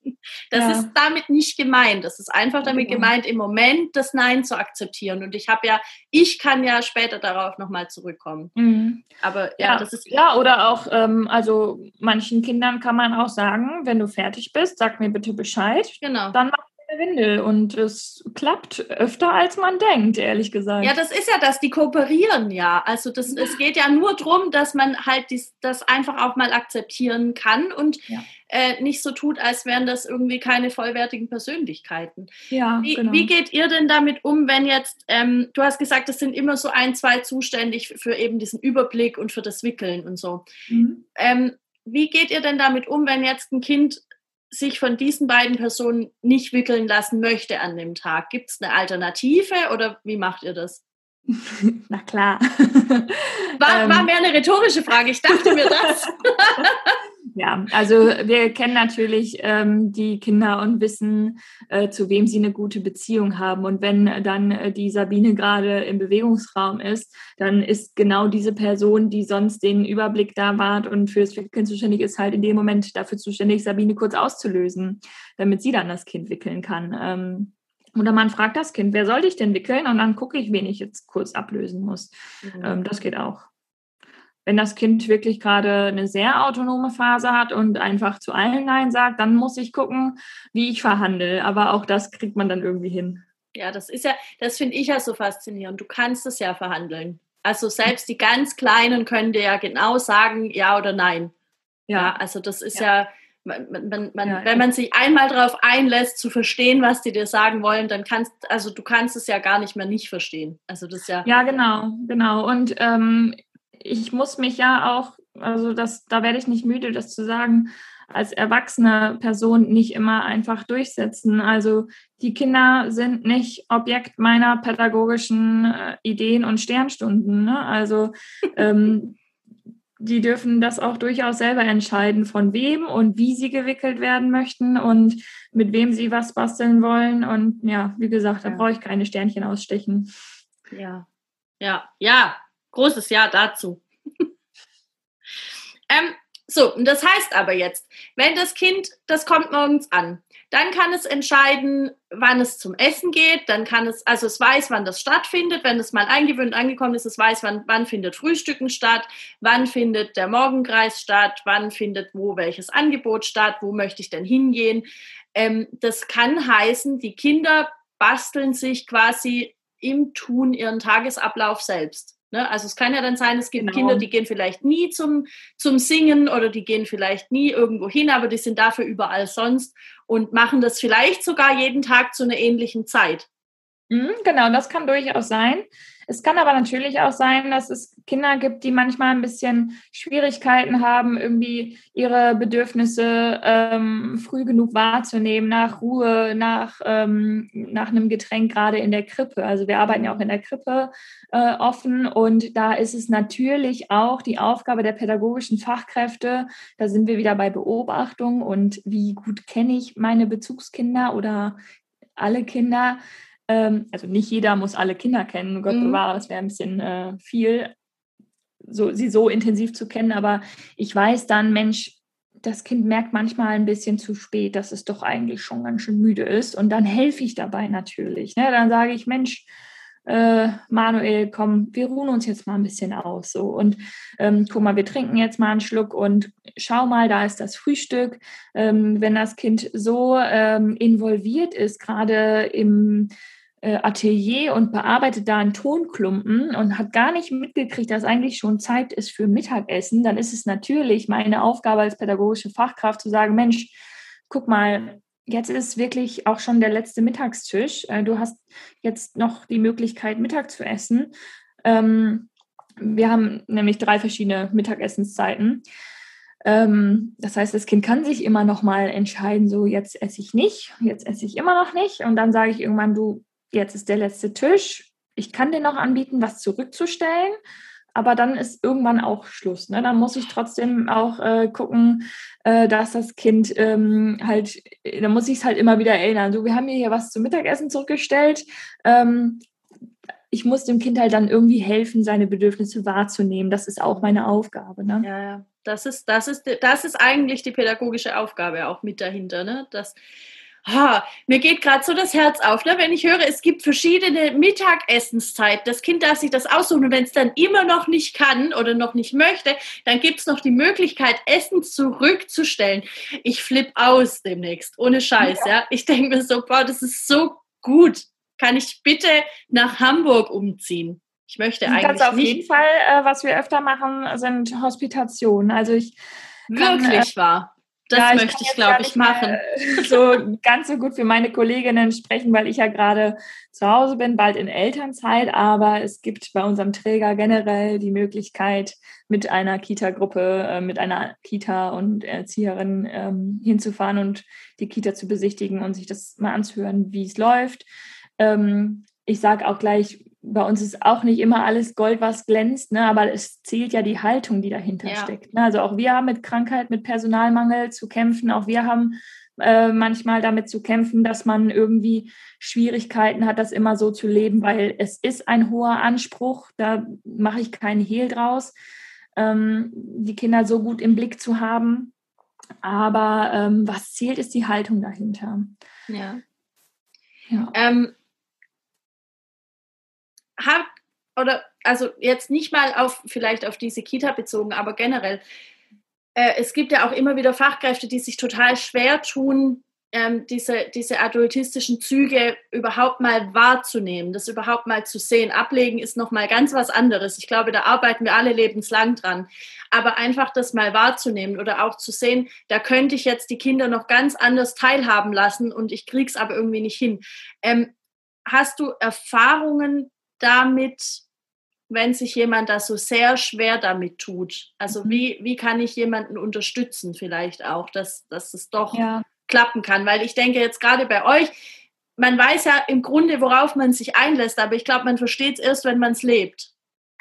Speaker 1: Das ja. ist damit nicht gemeint. Das ist einfach damit genau. gemeint, im Moment das Nein zu akzeptieren. Und ich habe ja, ich kann ja später darauf nochmal zurückkommen. Mhm.
Speaker 2: Aber ja, ja, das ist. Ja, oder auch, ähm, also manchen Kindern kann man auch sagen, wenn du fertig bist, sag mir bitte Bescheid. Genau. Dann mach Windel und es klappt öfter, als man denkt, ehrlich gesagt.
Speaker 1: Ja, das ist ja das, die kooperieren ja. Also das, es geht ja nur darum, dass man halt dies, das einfach auch mal akzeptieren kann und ja. äh, nicht so tut, als wären das irgendwie keine vollwertigen Persönlichkeiten. Ja, wie, genau. wie geht ihr denn damit um, wenn jetzt, ähm, du hast gesagt, es sind immer so ein, zwei zuständig für eben diesen Überblick und für das Wickeln und so. Mhm. Ähm, wie geht ihr denn damit um, wenn jetzt ein Kind sich von diesen beiden Personen nicht wickeln lassen möchte an dem Tag? Gibt es eine Alternative oder wie macht ihr das?
Speaker 2: Na klar.
Speaker 1: War, war ähm. mehr eine rhetorische Frage. Ich dachte mir das.
Speaker 2: Ja, also wir kennen natürlich ähm, die Kinder und wissen, äh, zu wem sie eine gute Beziehung haben. Und wenn dann äh, die Sabine gerade im Bewegungsraum ist, dann ist genau diese Person, die sonst den Überblick da wahrt und fürs Wickeln zuständig ist, halt in dem Moment dafür zuständig, Sabine kurz auszulösen, damit sie dann das Kind wickeln kann. Ähm, oder man fragt das Kind, wer soll dich denn wickeln? Und dann gucke ich, wen ich jetzt kurz ablösen muss. Mhm. Ähm, das geht auch wenn das Kind wirklich gerade eine sehr autonome Phase hat und einfach zu allen Nein sagt, dann muss ich gucken, wie ich verhandle. Aber auch das kriegt man dann irgendwie hin.
Speaker 1: Ja, das ist ja, das finde ich ja so faszinierend. Du kannst es ja verhandeln. Also selbst die ganz Kleinen können dir ja genau sagen, ja oder nein. Ja, ja also das ist ja, ja man, man, man, ja, wenn man sich einmal darauf einlässt, zu verstehen, was die dir sagen wollen, dann kannst, also du kannst es ja gar nicht mehr nicht verstehen. Also das ja.
Speaker 2: Ja, genau, genau. Und ähm, ich muss mich ja auch, also das, da werde ich nicht müde, das zu sagen, als erwachsene Person nicht immer einfach durchsetzen. Also die Kinder sind nicht Objekt meiner pädagogischen äh, Ideen und Sternstunden. Ne? Also ähm, die dürfen das auch durchaus selber entscheiden, von wem und wie sie gewickelt werden möchten und mit wem sie was basteln wollen. Und ja, wie gesagt, da ja. brauche ich keine Sternchen ausstechen.
Speaker 1: Ja, ja, ja, großes Ja dazu. ähm, So, und das heißt aber jetzt, wenn das Kind, das kommt morgens an, dann kann es entscheiden, wann es zum Essen geht, dann kann es, also es weiß, wann das stattfindet, wenn es mal eingewöhnt angekommen ist, es weiß, wann, wann findet Frühstücken statt, wann findet der Morgenkreis statt, wann findet wo welches Angebot statt, wo möchte ich denn hingehen. Ähm, das kann heißen, die Kinder basteln sich quasi im Tun ihren Tagesablauf selbst. Ne? Also es kann ja dann sein, es gibt genau. Kinder, die gehen vielleicht nie zum, zum Singen oder die gehen vielleicht nie irgendwo hin, aber die sind dafür überall sonst und machen das vielleicht sogar jeden Tag zu einer ähnlichen Zeit.
Speaker 2: Mhm, genau, das kann durchaus sein. Es kann aber natürlich auch sein, dass es Kinder gibt, die manchmal ein bisschen Schwierigkeiten haben, irgendwie ihre Bedürfnisse ähm, früh genug wahrzunehmen, nach Ruhe, nach, ähm, nach einem Getränk, gerade in der Krippe. Also wir arbeiten ja auch in der Krippe äh, offen und da ist es natürlich auch die Aufgabe der pädagogischen Fachkräfte, da sind wir wieder bei Beobachtung und wie gut kenne ich meine Bezugskinder oder alle Kinder, ähm, also nicht jeder muss alle Kinder kennen, Gott mhm. bewahre, das wäre ein bisschen äh, viel, so, sie so intensiv zu kennen, aber ich weiß dann, Mensch, das Kind merkt manchmal ein bisschen zu spät, dass es doch eigentlich schon ganz schön müde ist. Und dann helfe ich dabei natürlich. Ne? Dann sage ich, Mensch, äh, Manuel, komm, wir ruhen uns jetzt mal ein bisschen aus. So. Und ähm, guck mal, wir trinken jetzt mal einen Schluck und schau mal, da ist das Frühstück. Ähm, wenn das Kind so ähm, involviert ist, gerade im Atelier und bearbeitet da einen Tonklumpen und hat gar nicht mitgekriegt, dass eigentlich schon Zeit ist für Mittagessen, dann ist es natürlich meine Aufgabe als pädagogische Fachkraft zu sagen, Mensch, guck mal, jetzt ist wirklich auch schon der letzte Mittagstisch. Äh, du hast jetzt noch die Möglichkeit, Mittag zu essen. Ähm, wir haben nämlich drei verschiedene Mittagessenszeiten. Ähm, das heißt, das Kind kann sich immer noch mal entscheiden, so jetzt esse ich nicht, jetzt esse ich immer noch nicht. Und dann sage ich irgendwann, du, jetzt ist der letzte Tisch. Ich kann dir noch anbieten, was zurückzustellen, aber dann ist irgendwann auch Schluss. Ne? Dann muss ich trotzdem auch äh, gucken, äh, dass das Kind ähm, halt, da muss ich es halt immer wieder erinnern. So, wir haben hier was zum Mittagessen zurückgestellt. Ähm, ich muss dem Kind halt dann irgendwie helfen, seine Bedürfnisse wahrzunehmen. Das ist auch meine Aufgabe. Ne?
Speaker 1: Ja, ja. Das ist, das, ist, das ist eigentlich die pädagogische Aufgabe auch mit dahinter. Ne? Das, ha, mir geht gerade so das Herz auf, ne? wenn ich höre, es gibt verschiedene Mittagessenszeiten. Das Kind darf sich das aussuchen und wenn es dann immer noch nicht kann oder noch nicht möchte, dann gibt es noch die Möglichkeit, Essen zurückzustellen. Ich flippe aus demnächst, ohne Scheiß. Ja. ja? Ich denke mir so, boah, das ist so gut. Kann ich bitte nach Hamburg umziehen? Ich möchte eigentlich
Speaker 2: das auf nicht. jeden Fall, äh, was wir öfter machen, sind Hospitationen. Also ich
Speaker 1: kann, wirklich äh, wahr. Das ja, möchte ich, glaube ich, machen.
Speaker 2: So ganz so gut für meine Kolleginnen sprechen, weil ich ja gerade zu Hause bin, bald in Elternzeit. Aber es gibt bei unserem Träger generell die Möglichkeit, mit einer Kita-Gruppe, äh, mit einer Kita und Erzieherin ähm, hinzufahren und die Kita zu besichtigen und sich das mal anzuhören, wie es läuft. Ähm, ich sage auch gleich, bei uns ist auch nicht immer alles Gold, was glänzt, ne? aber es zählt ja die Haltung, die dahinter ja. steckt. Ne? Also auch wir haben mit Krankheit, mit Personalmangel zu kämpfen. Auch wir haben äh, manchmal damit zu kämpfen, dass man irgendwie Schwierigkeiten hat, das immer so zu leben, weil es ist ein hoher Anspruch. Da mache ich keinen Hehl draus, ähm, die Kinder so gut im Blick zu haben. Aber ähm, was zählt, ist die Haltung dahinter.
Speaker 1: Ja. ja. Ähm, hat oder also jetzt nicht mal auf vielleicht auf diese Kita bezogen, aber generell. Äh, es gibt ja auch immer wieder Fachkräfte, die sich total schwer tun, ähm, diese, diese adultistischen Züge überhaupt mal wahrzunehmen, das überhaupt mal zu sehen. Ablegen ist nochmal ganz was anderes. Ich glaube, da arbeiten wir alle lebenslang dran. Aber einfach das mal wahrzunehmen oder auch zu sehen, da könnte ich jetzt die Kinder noch ganz anders teilhaben lassen und ich krieg's aber irgendwie nicht hin. Ähm, hast du Erfahrungen damit, wenn sich jemand da so sehr schwer damit tut? Also mhm. wie, wie kann ich jemanden unterstützen vielleicht auch, dass, dass es doch ja. klappen kann? Weil ich denke jetzt gerade bei euch, man weiß ja im Grunde, worauf man sich einlässt, aber ich glaube, man versteht es erst, wenn man es lebt.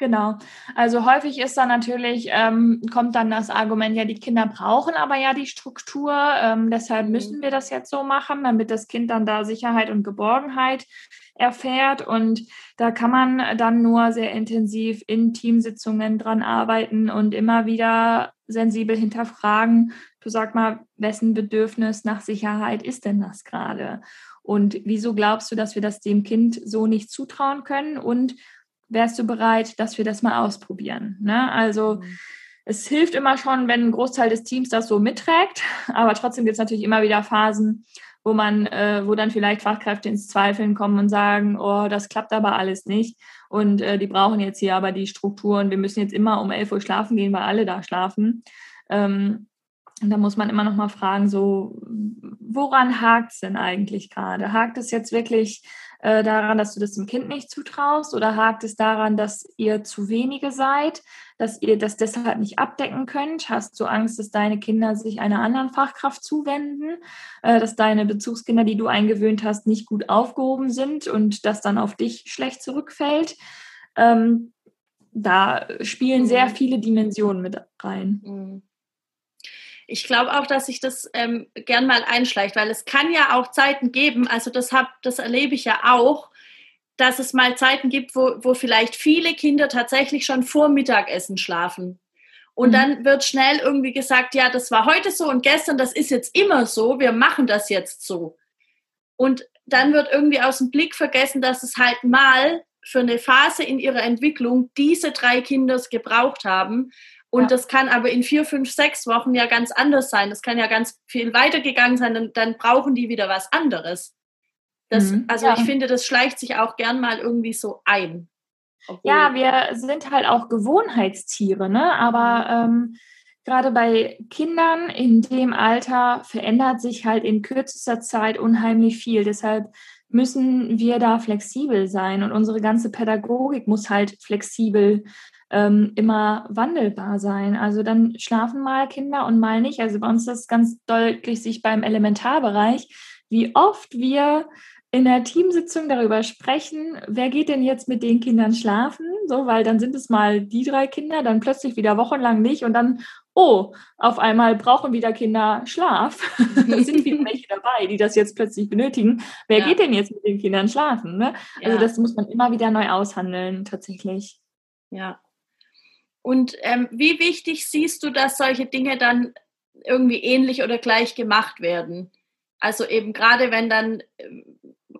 Speaker 2: Genau. Also häufig ist dann natürlich, ähm, kommt dann das Argument, ja, die Kinder brauchen aber ja die Struktur, ähm, deshalb mhm. müssen wir das jetzt so machen, damit das Kind dann da Sicherheit und Geborgenheit erfährt. Und da kann man dann nur sehr intensiv in Teamsitzungen dran arbeiten und immer wieder sensibel hinterfragen, du sag mal, wessen Bedürfnis nach Sicherheit ist denn das gerade? Und wieso glaubst du, dass wir das dem Kind so nicht zutrauen können? Und wärst du bereit, dass wir das mal ausprobieren? Ne? Also mhm. es hilft immer schon, wenn ein Großteil des Teams das so mitträgt, aber trotzdem gibt es natürlich immer wieder Phasen, wo man, äh, wo dann vielleicht Fachkräfte ins Zweifeln kommen und sagen, oh, das klappt aber alles nicht. Und äh, die brauchen jetzt hier aber die Strukturen. Wir müssen jetzt immer um 11 Uhr schlafen gehen, weil alle da schlafen. Ähm, und da muss man immer noch mal fragen, so, woran hakt es denn eigentlich gerade? Hakt es jetzt wirklich äh, daran, dass du das dem Kind nicht zutraust oder hakt es daran, dass ihr zu wenige seid, dass ihr das deshalb nicht abdecken könnt? Hast du Angst, dass deine Kinder sich einer anderen Fachkraft zuwenden, äh, dass deine Bezugskinder, die du eingewöhnt hast, nicht gut aufgehoben sind und das dann auf dich schlecht zurückfällt? Ähm, da spielen sehr mhm. viele Dimensionen mit rein.
Speaker 1: Mhm. Ich glaube auch, dass sich das ähm, gern mal einschleicht, weil es kann ja auch Zeiten geben, also das, hab, das erlebe ich ja auch, dass es mal Zeiten gibt, wo, wo vielleicht viele Kinder tatsächlich schon vor Mittagessen schlafen. Und mhm. dann wird schnell irgendwie gesagt, ja, das war heute so und gestern, das ist jetzt immer so, wir machen das jetzt so. Und dann wird irgendwie aus dem Blick vergessen, dass es halt mal für eine Phase in ihrer Entwicklung diese drei Kinder gebraucht haben und ja. das kann aber in vier, fünf, sechs Wochen ja ganz anders sein. Das kann ja ganz viel weitergegangen sein. Dann, dann brauchen die wieder was anderes. Das, mhm. Also ja. ich finde, das schleicht sich auch gern mal irgendwie so ein.
Speaker 2: ja, wir sind halt auch Gewohnheitstiere, ne? Aber mhm. ähm, gerade bei Kindern in dem Alter verändert sich halt in kürzester Zeit unheimlich viel. Deshalb müssen wir da flexibel sein und unsere ganze Pädagogik muss halt flexibel ähm, immer wandelbar sein. Also dann schlafen mal Kinder und mal nicht. Also bei uns ist das ganz deutlich sich beim Elementarbereich, wie oft wir in der Teamsitzung darüber sprechen, wer geht denn jetzt mit den Kindern schlafen? So, weil dann sind es mal die drei Kinder, dann plötzlich wieder wochenlang nicht und dann, oh, auf einmal brauchen wieder Kinder Schlaf. da sind wieder welche dabei, die das jetzt plötzlich benötigen. Wer ja. geht denn jetzt mit den Kindern schlafen? Ne? Also ja. das muss man immer wieder neu aushandeln, tatsächlich.
Speaker 1: Ja, und ähm, wie wichtig siehst du, dass solche Dinge dann irgendwie ähnlich oder gleich gemacht werden? Also eben gerade wenn dann, ähm,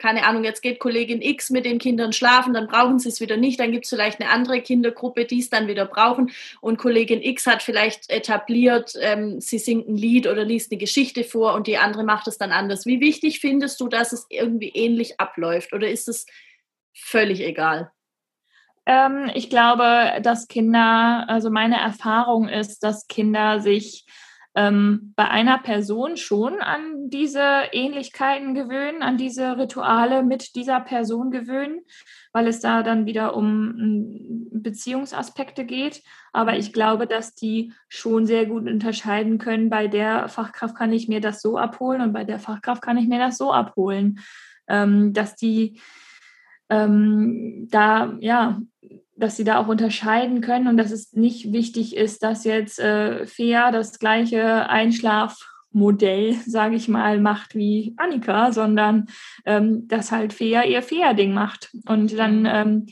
Speaker 1: keine Ahnung, jetzt geht Kollegin X mit den Kindern schlafen, dann brauchen sie es wieder nicht, dann gibt es vielleicht eine andere Kindergruppe, die es dann wieder brauchen und Kollegin X hat vielleicht etabliert, ähm, sie singt ein Lied oder liest eine Geschichte vor und die andere macht es dann anders. Wie wichtig findest du, dass es irgendwie ähnlich abläuft oder ist es völlig egal?
Speaker 2: Ähm, ich glaube, dass Kinder, also meine Erfahrung ist, dass Kinder sich ähm, bei einer Person schon an diese Ähnlichkeiten gewöhnen, an diese Rituale mit dieser Person gewöhnen, weil es da dann wieder um Beziehungsaspekte geht. Aber ich glaube, dass die schon sehr gut unterscheiden können, bei der Fachkraft kann ich mir das so abholen und bei der Fachkraft kann ich mir das so abholen. Ähm, dass die ähm, da ja dass sie da auch unterscheiden können und dass es nicht wichtig ist, dass jetzt äh, Fea das gleiche Einschlafmodell, sage ich mal, macht wie Annika, sondern ähm, dass halt Fea ihr Fea-Ding macht. Und dann mhm. ähm,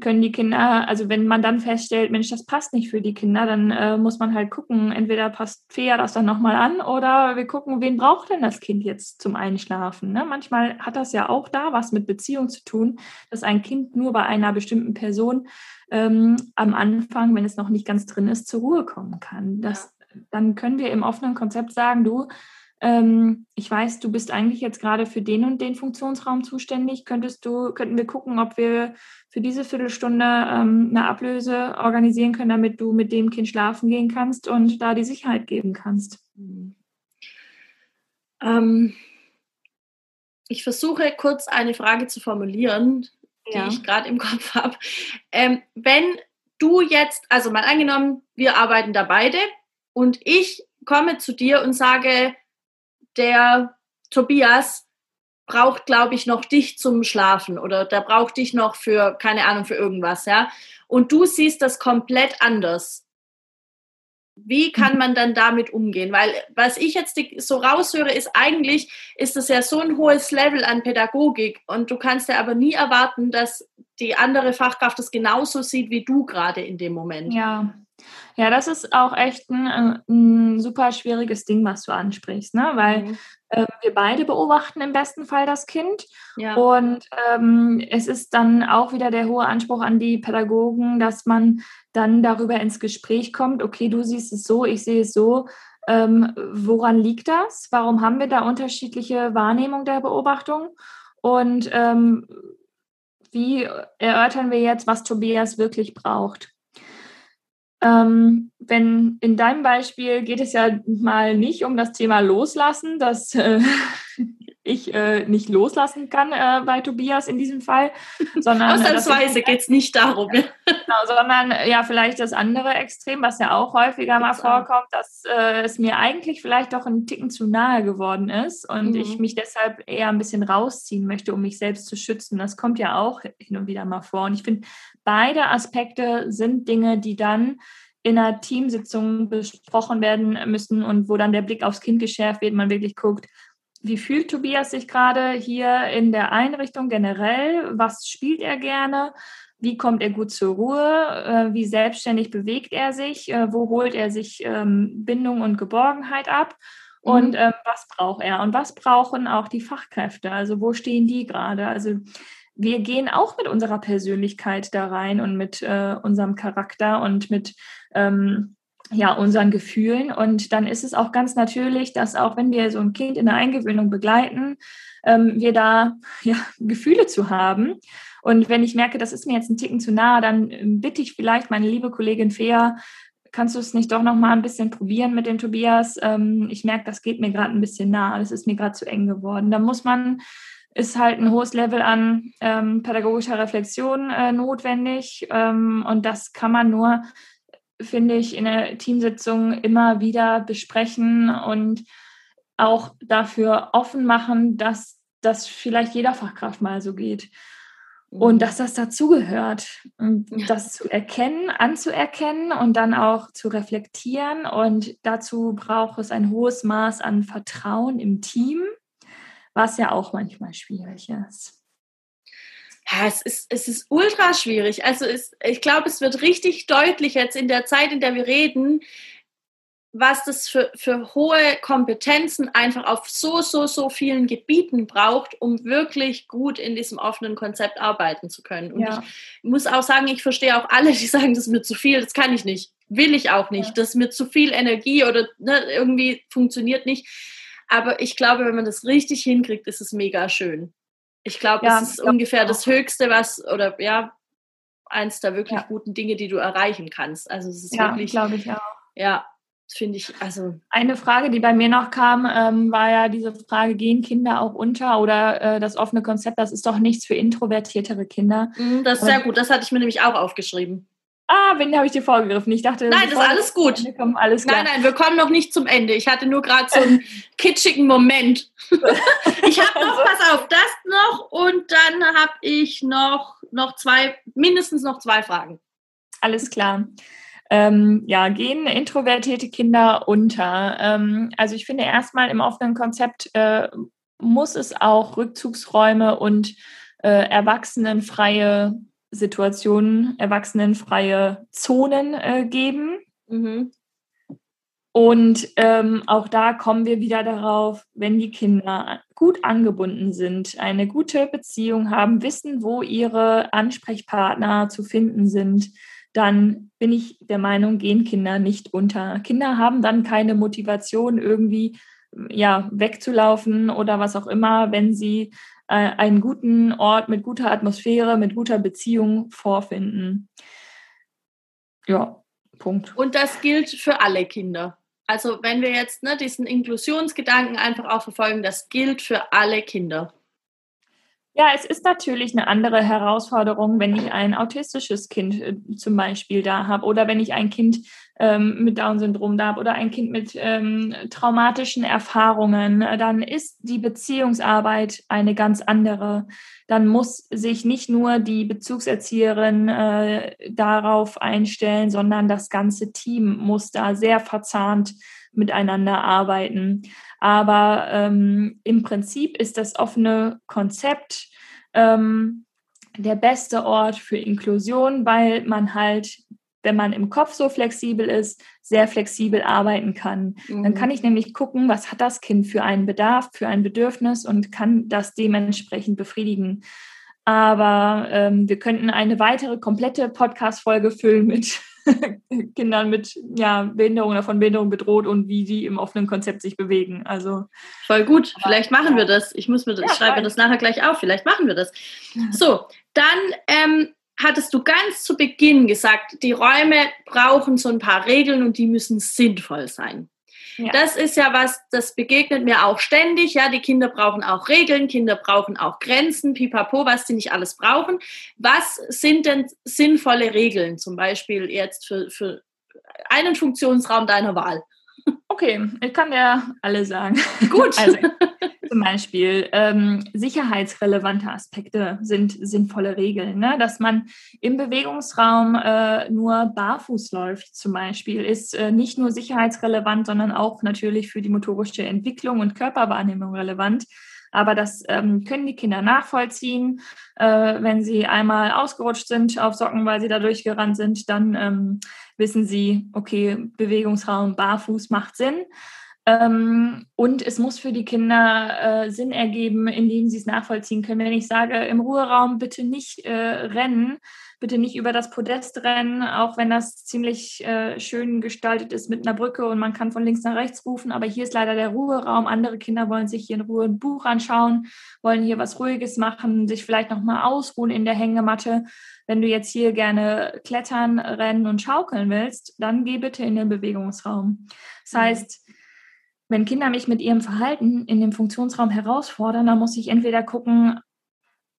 Speaker 2: können die Kinder, also wenn man dann feststellt, Mensch, das passt nicht für die Kinder, dann äh, muss man halt gucken, entweder passt Fea das dann nochmal an oder wir gucken, wen braucht denn das Kind jetzt zum Einschlafen. Ne? Manchmal hat das ja auch da was mit Beziehung zu tun, dass ein Kind nur bei einer bestimmten Person ähm, am Anfang, wenn es noch nicht ganz drin ist, zur Ruhe kommen kann. Das, dann können wir im offenen Konzept sagen, du, ähm, ich weiß, du bist eigentlich jetzt gerade für den und den Funktionsraum zuständig. Könntest du, könnten wir gucken, ob wir für diese Viertelstunde ähm, eine Ablöse organisieren können, damit du mit dem Kind schlafen gehen kannst und da die Sicherheit geben kannst?
Speaker 1: Ähm, ich versuche kurz eine Frage zu formulieren, die ja. ich gerade im Kopf habe. Ähm, wenn du jetzt, also mal angenommen, wir arbeiten da beide und ich komme zu dir und sage, der Tobias, braucht, glaube ich, noch dich zum Schlafen oder der braucht dich noch für, keine Ahnung, für irgendwas, ja. Und du siehst das komplett anders. Wie kann mhm. man dann damit umgehen? Weil was ich jetzt so raushöre, ist eigentlich, ist das ja so ein hohes Level an Pädagogik und du kannst ja aber nie erwarten, dass die andere Fachkraft das genauso sieht wie du gerade in dem Moment.
Speaker 2: Ja, ja, das ist auch echt ein, ein super schwieriges Ding, was du ansprichst, ne? weil mhm. äh, wir beide beobachten im besten Fall das Kind. Ja. Und ähm, es ist dann auch wieder der hohe Anspruch an die Pädagogen, dass man dann darüber ins Gespräch kommt, okay, du siehst es so, ich sehe es so. Ähm, woran liegt das? Warum haben wir da unterschiedliche Wahrnehmung der Beobachtung? Und ähm, wie erörtern wir jetzt, was Tobias wirklich braucht? Ähm, wenn in deinem Beispiel geht es ja mal nicht um das Thema Loslassen, dass äh, ich äh, nicht loslassen kann äh, bei Tobias in diesem Fall,
Speaker 1: sondern ausnahmsweise geht es nicht darum,
Speaker 2: genau, sondern ja vielleicht das andere Extrem, was ja auch häufiger mal vorkommt, dass äh, es mir eigentlich vielleicht doch ein Ticken zu nahe geworden ist und mhm. ich mich deshalb eher ein bisschen rausziehen möchte, um mich selbst zu schützen. Das kommt ja auch hin und wieder mal vor und ich finde beide Aspekte sind Dinge, die dann in einer Teamsitzung besprochen werden müssen und wo dann der Blick aufs Kind geschärft wird, man wirklich guckt, wie fühlt Tobias sich gerade hier in der Einrichtung generell? Was spielt er gerne? Wie kommt er gut zur Ruhe? Äh, wie selbstständig bewegt er sich? Äh, wo holt er sich ähm, Bindung und Geborgenheit ab? Und mhm. Ähm, was braucht er? Und was brauchen auch die Fachkräfte? Also wo stehen die gerade? Also wir gehen auch mit unserer Persönlichkeit da rein und mit äh, unserem Charakter und mit ähm, ja, unseren Gefühlen. Und dann ist es auch ganz natürlich, dass auch wenn wir so ein Kind in der Eingewöhnung begleiten, ähm, wir da ja, Gefühle zu haben. Und wenn ich merke, das ist mir jetzt ein Ticken zu nah, dann ähm, bitte ich vielleicht meine liebe Kollegin Fea, kannst du es nicht doch noch mal ein bisschen probieren mit dem Tobias? Ähm, ich merke, das geht mir gerade ein bisschen nah, das ist mir gerade zu eng geworden. Da muss man ist halt ein hohes Level an ähm, pädagogischer Reflexion äh, notwendig. Ähm, und das kann man nur, finde ich, in der Teamsitzung immer wieder besprechen und auch dafür offen machen, dass das vielleicht jeder Fachkraft mal so geht. Und mhm. dass das dazugehört, das zu erkennen, anzuerkennen und dann auch zu reflektieren. Und dazu braucht es ein hohes Maß an Vertrauen im Team was ja auch manchmal schwierig ist.
Speaker 1: Ja, es ist, es ist ultra schwierig. Also es, ich glaube, es wird richtig deutlich jetzt in der Zeit, in der wir reden, was das für, für hohe Kompetenzen einfach auf so, so, so vielen Gebieten braucht, um wirklich gut in diesem offenen Konzept arbeiten zu können. Und ja. ich muss auch sagen, ich verstehe auch alle, die sagen, das ist mir zu viel, das kann ich nicht, will ich auch nicht, ja. das ist mir zu viel Energie oder ne, irgendwie funktioniert nicht. Aber ich glaube, wenn man das richtig hinkriegt, ist es mega schön. Ich glaube, ja, das ist ungefähr das Höchste, was, oder ja, eins der wirklich ja. guten Dinge, die du erreichen kannst. Also es ist ja, wirklich.
Speaker 2: glaube ich auch.
Speaker 1: Ja, finde ich, also.
Speaker 2: Eine Frage, die bei mir noch kam, ähm, war ja diese Frage, gehen Kinder auch unter oder äh, das offene Konzept, das ist doch nichts für introvertiertere Kinder.
Speaker 1: Mhm, das ist sehr gut, das hatte ich mir nämlich auch aufgeschrieben.
Speaker 2: Ah, wenn habe ich dir vorgegriffen. Ich dachte,
Speaker 1: nein, das ist alles gut.
Speaker 2: Kommen, alles
Speaker 1: klar. Nein, nein, wir kommen noch nicht zum Ende. Ich hatte nur gerade so einen kitschigen Moment. ich habe noch, pass auf, das noch und dann habe ich noch, noch zwei, mindestens noch zwei Fragen.
Speaker 2: Alles klar. Ähm, ja, gehen introvertierte Kinder unter? Ähm, also ich finde erstmal im offenen Konzept äh, muss es auch Rückzugsräume und äh, erwachsenenfreie Situationen erwachsenenfreie Zonen äh, geben. Mhm. Und ähm, auch da kommen wir wieder darauf, wenn die Kinder gut angebunden sind, eine gute Beziehung haben, wissen, wo ihre Ansprechpartner zu finden sind, dann bin ich der Meinung, gehen Kinder nicht unter. Kinder haben dann keine Motivation, irgendwie ja, wegzulaufen oder was auch immer, wenn sie einen guten Ort mit guter Atmosphäre, mit guter Beziehung vorfinden. Ja, Punkt.
Speaker 1: Und das gilt für alle Kinder. Also wenn wir jetzt ne, diesen Inklusionsgedanken einfach auch verfolgen, das gilt für alle Kinder.
Speaker 2: Ja, es ist natürlich eine andere Herausforderung, wenn ich ein autistisches Kind äh, zum Beispiel da habe oder wenn ich ein Kind ähm, mit Down-Syndrom da habe oder ein Kind mit ähm, traumatischen Erfahrungen. Dann ist die Beziehungsarbeit eine ganz andere. Dann muss sich nicht nur die Bezugserzieherin äh, darauf einstellen, sondern das ganze Team muss da sehr verzahnt miteinander arbeiten. Aber ähm, im Prinzip ist das offene Konzept ähm, der beste Ort für Inklusion, weil man halt, wenn man im Kopf so flexibel ist, sehr flexibel arbeiten kann. Mhm. Dann kann ich nämlich gucken, was hat das Kind für einen Bedarf, für ein Bedürfnis und kann das dementsprechend befriedigen. Aber ähm, wir könnten eine weitere komplette Podcast-Folge füllen mit Kindern mit ja, Behinderung oder von Behinderung bedroht und wie die im offenen Konzept sich bewegen. Also
Speaker 1: voll gut. Vielleicht machen ja. wir das. Ich muss mir das, ja, schreibe das nachher gleich auf. Vielleicht machen wir das. So, dann ähm, hattest du ganz zu Beginn gesagt, die Räume brauchen so ein paar Regeln und die müssen sinnvoll sein. Ja. Das ist ja was, das begegnet mir auch ständig. Ja, die Kinder brauchen auch Regeln, Kinder brauchen auch Grenzen, pipapo, was sie nicht alles brauchen. Was sind denn sinnvolle Regeln, zum Beispiel jetzt für, für einen Funktionsraum deiner Wahl?
Speaker 2: Okay, ich kann dir alle sagen. Gut. Also, zum Beispiel ähm, sicherheitsrelevante Aspekte sind sinnvolle Regeln. Ne? Dass man im Bewegungsraum äh, nur barfuß läuft, zum Beispiel, ist äh, nicht nur sicherheitsrelevant, sondern auch natürlich für die motorische Entwicklung und Körperwahrnehmung relevant. Aber das ähm, können die Kinder nachvollziehen. Äh, wenn sie einmal ausgerutscht sind auf Socken, weil sie da durchgerannt sind, dann ähm, wissen sie, okay, Bewegungsraum barfuß macht Sinn. Ähm, und es muss für die Kinder äh, Sinn ergeben, indem sie es nachvollziehen können. Wenn ich sage, im Ruheraum bitte nicht äh, rennen, bitte nicht über das Podest rennen, auch wenn das ziemlich äh, schön gestaltet ist mit einer Brücke und man kann von links nach rechts rufen. Aber hier ist leider der Ruheraum. Andere Kinder wollen sich hier in Ruhe ein Buch anschauen, wollen hier was Ruhiges machen, sich vielleicht nochmal ausruhen in der Hängematte. Wenn du jetzt hier gerne klettern, rennen und schaukeln willst, dann geh bitte in den Bewegungsraum. Das mhm. heißt, wenn Kinder mich mit ihrem Verhalten in dem Funktionsraum herausfordern, dann muss ich entweder gucken,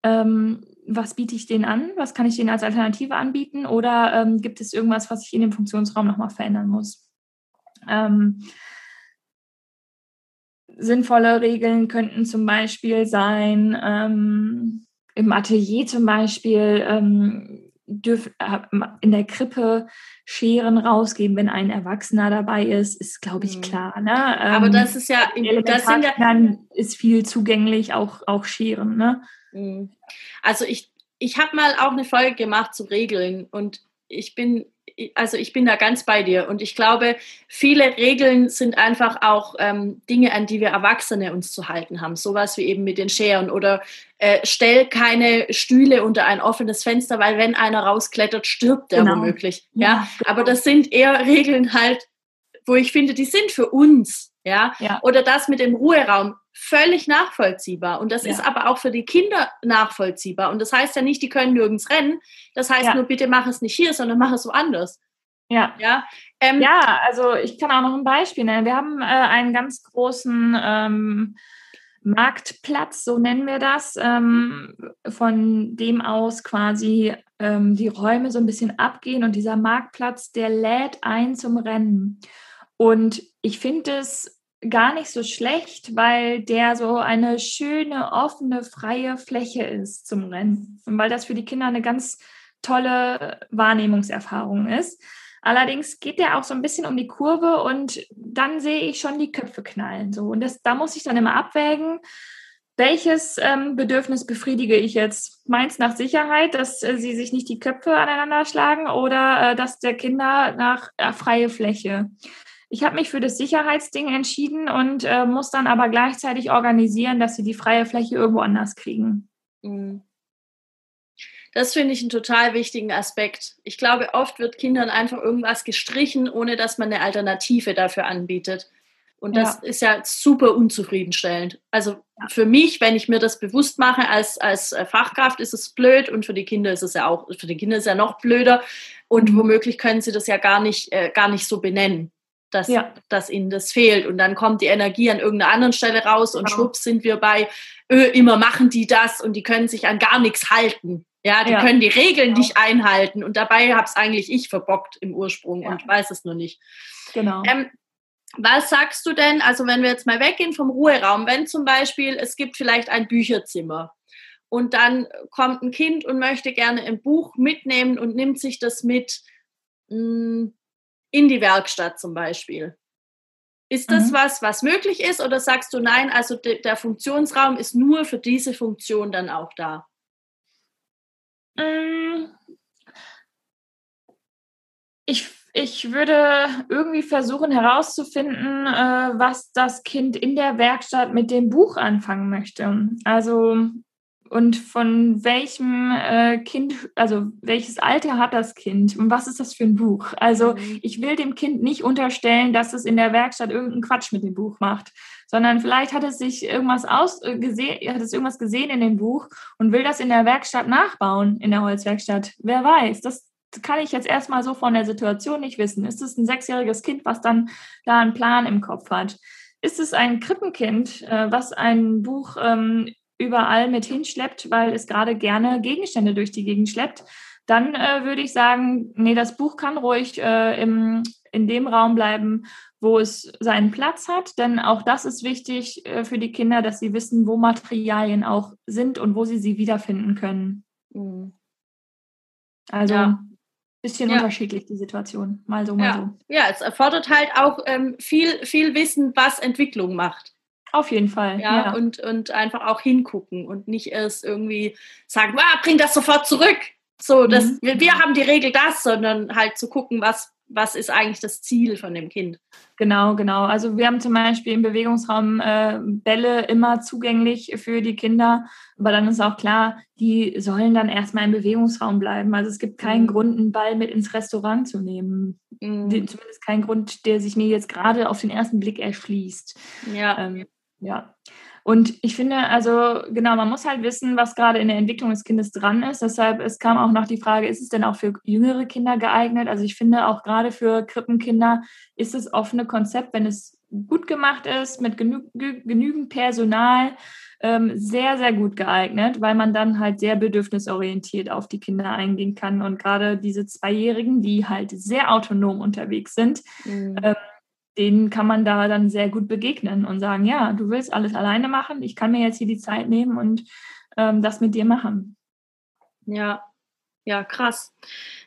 Speaker 2: ähm, was biete ich denen an, was kann ich denen als Alternative anbieten oder ähm, gibt es irgendwas, was ich in dem Funktionsraum nochmal verändern muss. Ähm, sinnvolle Regeln könnten zum Beispiel sein, ähm, im Atelier zum Beispiel ähm, dürf, äh, in der Krippe Scheren rausgeben, wenn ein Erwachsener dabei ist, ist, glaube ich, mhm. klar. Ne?
Speaker 1: Aber das ist ja,
Speaker 2: das sind ja ist viel zugänglich, auch, auch Scheren. Ne?
Speaker 1: Also ich, ich habe mal auch eine Folge gemacht zu Regeln und ich bin also ich bin da ganz bei dir und ich glaube, viele Regeln sind einfach auch ähm, Dinge, an die wir Erwachsene uns zu halten haben. Sowas wie eben mit den Scheren oder äh, stell keine Stühle unter ein offenes Fenster, weil wenn einer rausklettert, stirbt der genau. womöglich. Ja, ja aber das sind eher Regeln halt, wo ich finde, die sind für uns. Ja? ja. Oder das mit dem Ruheraum völlig nachvollziehbar. Und das ja. ist aber auch für die Kinder nachvollziehbar. Und das heißt ja nicht, die können nirgends rennen. Das heißt ja. nur, bitte mach es nicht hier, sondern mach es woanders.
Speaker 2: Ja.
Speaker 1: Ja,
Speaker 2: ähm, ja also ich kann auch noch ein Beispiel nennen. Wir haben äh, einen ganz großen ähm, Marktplatz, so nennen wir das, ähm, von dem aus quasi ähm, die Räume so ein bisschen abgehen. Und dieser Marktplatz, der lädt ein zum Rennen. Und ich finde es gar nicht so schlecht, weil der so eine schöne, offene, freie Fläche ist zum Rennen. Und weil das für die Kinder eine ganz tolle Wahrnehmungserfahrung ist. Allerdings geht der auch so ein bisschen um die Kurve und dann sehe ich schon die Köpfe knallen. So. Und das, da muss ich dann immer abwägen, welches ähm, Bedürfnis befriedige ich jetzt? Meins nach Sicherheit, dass äh, sie sich nicht die Köpfe aneinander schlagen oder äh, dass der Kinder nach äh, freie Fläche. Ich habe mich für das Sicherheitsding entschieden und äh, muss dann aber gleichzeitig organisieren, dass sie die freie Fläche irgendwo anders kriegen. Mhm.
Speaker 1: Das finde ich einen total wichtigen Aspekt. Ich glaube, oft wird Kindern einfach irgendwas gestrichen, ohne dass man eine Alternative dafür anbietet. Und das ja. ist ja super unzufriedenstellend. Also für mich, wenn ich mir das bewusst mache als, als äh, Fachkraft, ist es blöd und für die Kinder ist es ja auch, für die Kinder ist es ja noch blöder und mhm. womöglich können sie das ja gar nicht, äh, gar nicht so benennen. Dass, ja. dass ihnen das fehlt. Und dann kommt die Energie an irgendeiner anderen Stelle raus und genau. schwupps sind wir bei, öh, immer machen die das und die können sich an gar nichts halten. Ja, die ja. können die Regeln genau. nicht einhalten. Und dabei habe es eigentlich ich verbockt im Ursprung ja. und weiß es nur nicht. Genau. Ähm, was sagst du denn, also wenn wir jetzt mal weggehen vom Ruheraum, wenn zum Beispiel es gibt vielleicht ein Bücherzimmer und dann kommt ein Kind und möchte gerne ein Buch mitnehmen und nimmt sich das mit mh, hm, in die Werkstatt zum Beispiel. Ist das mhm. was, was möglich ist oder sagst du nein, also de, der Funktionsraum ist nur für diese Funktion dann auch da?
Speaker 2: Mm. Ich, ich würde irgendwie versuchen herauszufinden, äh, was das Kind in der Werkstatt mit dem Buch anfangen möchte. Also und von welchem äh, Kind, also welches Alter hat das Kind und was ist das für ein Buch? Also mhm. ich will dem Kind nicht unterstellen, dass es in der Werkstatt irgendeinen Quatsch mit dem Buch macht, sondern vielleicht hat es sich irgendwas aus äh, gesehen, hat es irgendwas gesehen in dem Buch und will das in der Werkstatt nachbauen, in der Holzwerkstatt. Wer weiß, das kann ich jetzt erstmal so von der Situation nicht wissen. Ist es ein sechsjähriges Kind, was dann da einen Plan im Kopf hat? Ist es ein Krippenkind, äh, was ein Buch ähm, überall mit hinschleppt, weil es gerade gerne Gegenstände durch die Gegend schleppt, dann äh, würde ich sagen, nee, das Buch kann ruhig äh, im, in dem Raum bleiben, wo es seinen Platz hat. Denn auch das ist wichtig äh, für die Kinder, dass sie wissen, wo Materialien auch sind und wo sie sie wiederfinden können. Mhm. Also ja. bisschen ja. unterschiedlich die Situation. Mal so, mal
Speaker 1: ja.
Speaker 2: so.
Speaker 1: Ja, es erfordert halt auch ähm, viel, viel Wissen, was Entwicklung macht.
Speaker 2: Auf jeden Fall.
Speaker 1: Ja, ja, Und, und einfach auch hingucken und nicht erst irgendwie sagen, ah, bring das sofort zurück. So, das, mhm. wir, wir haben die Regel das, sondern halt zu gucken, was, was ist eigentlich das Ziel von dem Kind.
Speaker 2: Genau, genau. Also wir haben zum Beispiel im Bewegungsraum äh, Bälle immer zugänglich für die Kinder, aber dann ist auch klar, die sollen dann erstmal im Bewegungsraum bleiben. Also es gibt keinen mhm. Grund, einen Ball mit ins Restaurant zu nehmen. Mhm. Zumindest keinen Grund, der sich mir jetzt gerade auf den ersten Blick erschließt. Ja. Ähm, ja. Und ich finde, also genau, man muss halt wissen, was gerade in der Entwicklung des Kindes dran ist. Deshalb, es kam auch noch die Frage, ist es denn auch für jüngere Kinder geeignet? Also ich finde auch gerade für Krippenkinder ist das offene Konzept, wenn es gut gemacht ist, mit genü genügend Personal, ähm, sehr, sehr gut geeignet, weil man dann halt sehr bedürfnisorientiert auf die Kinder eingehen kann. Und gerade diese Zweijährigen, die halt sehr autonom unterwegs sind, mhm. ähm, denen kann man da dann sehr gut begegnen und sagen, ja, du willst alles alleine machen, ich kann mir jetzt hier die Zeit nehmen und ähm, das mit dir machen.
Speaker 1: Ja, ja, krass.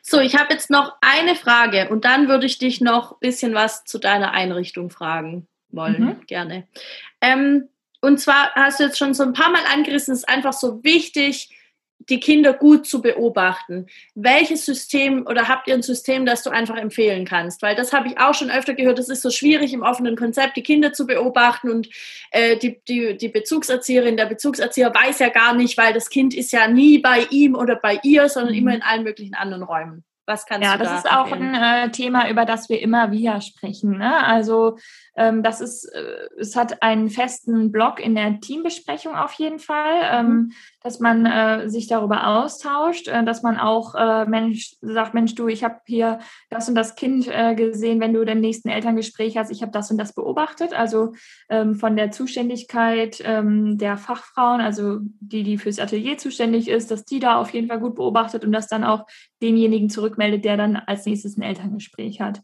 Speaker 1: So, ich habe jetzt noch eine Frage und dann würde ich dich noch ein bisschen was zu deiner Einrichtung fragen wollen, mhm. gerne. Ähm, und zwar hast du jetzt schon so ein paar Mal angerissen, es ist einfach so wichtig, die Kinder gut zu beobachten. Welches System oder habt ihr ein System, das du einfach empfehlen kannst? Weil das habe ich auch schon öfter gehört, es ist so schwierig im offenen Konzept, die Kinder zu beobachten und äh, die, die, die Bezugserzieherin, der Bezugserzieher weiß ja gar nicht, weil das Kind ist ja nie bei ihm oder bei ihr, sondern immer mhm. in allen möglichen anderen Räumen. Was kannst
Speaker 2: ja,
Speaker 1: du
Speaker 2: das da ist auch ein äh, Thema, über das wir immer wieder sprechen. Ne? Also ähm, das ist, äh, es hat einen festen Block in der Teambesprechung auf jeden Fall, ähm, mhm. Dass man äh, sich darüber austauscht, äh, dass man auch äh, Mensch sagt, Mensch, du, ich habe hier das und das Kind äh, gesehen, wenn du den nächsten Elterngespräch hast, ich habe das und das beobachtet. Also ähm, von der Zuständigkeit ähm, der Fachfrauen, also die, die fürs Atelier zuständig ist, dass die da auf jeden Fall gut beobachtet und das dann auch demjenigen zurückmeldet, der dann als nächstes ein Elterngespräch hat.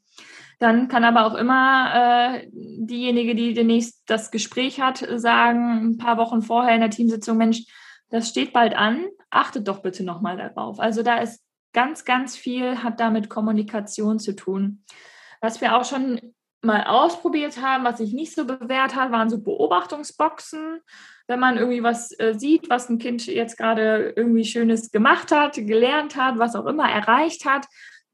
Speaker 2: Dann kann aber auch immer äh, diejenige, die demnächst das Gespräch hat, sagen, ein paar Wochen vorher in der Teamsitzung, Mensch, das steht bald an, achtet doch bitte nochmal darauf. Also da ist ganz, ganz viel, hat damit Kommunikation zu tun. Was wir auch schon mal ausprobiert haben, was sich nicht so bewährt hat, waren so Beobachtungsboxen. Wenn man irgendwie was äh, sieht, was ein Kind jetzt gerade irgendwie Schönes gemacht hat, gelernt hat, was auch immer erreicht hat,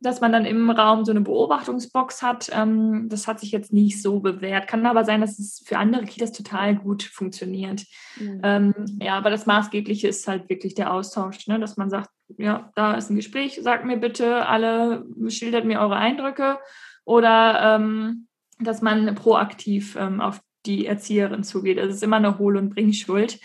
Speaker 2: dass man dann im Raum so eine Beobachtungsbox hat. Ähm, das hat sich jetzt nicht so bewährt. Kann aber sein, dass es für andere Kitas total gut funktioniert. Mhm. Ähm, ja, aber das Maßgebliche ist halt wirklich der Austausch, ne? dass man sagt, ja, da ist ein Gespräch, sagt mir bitte alle, schildert mir eure Eindrücke oder ähm, dass man proaktiv ähm, auf die Erzieherin zugeht. Also es ist immer eine Hohl- und Bringschuld.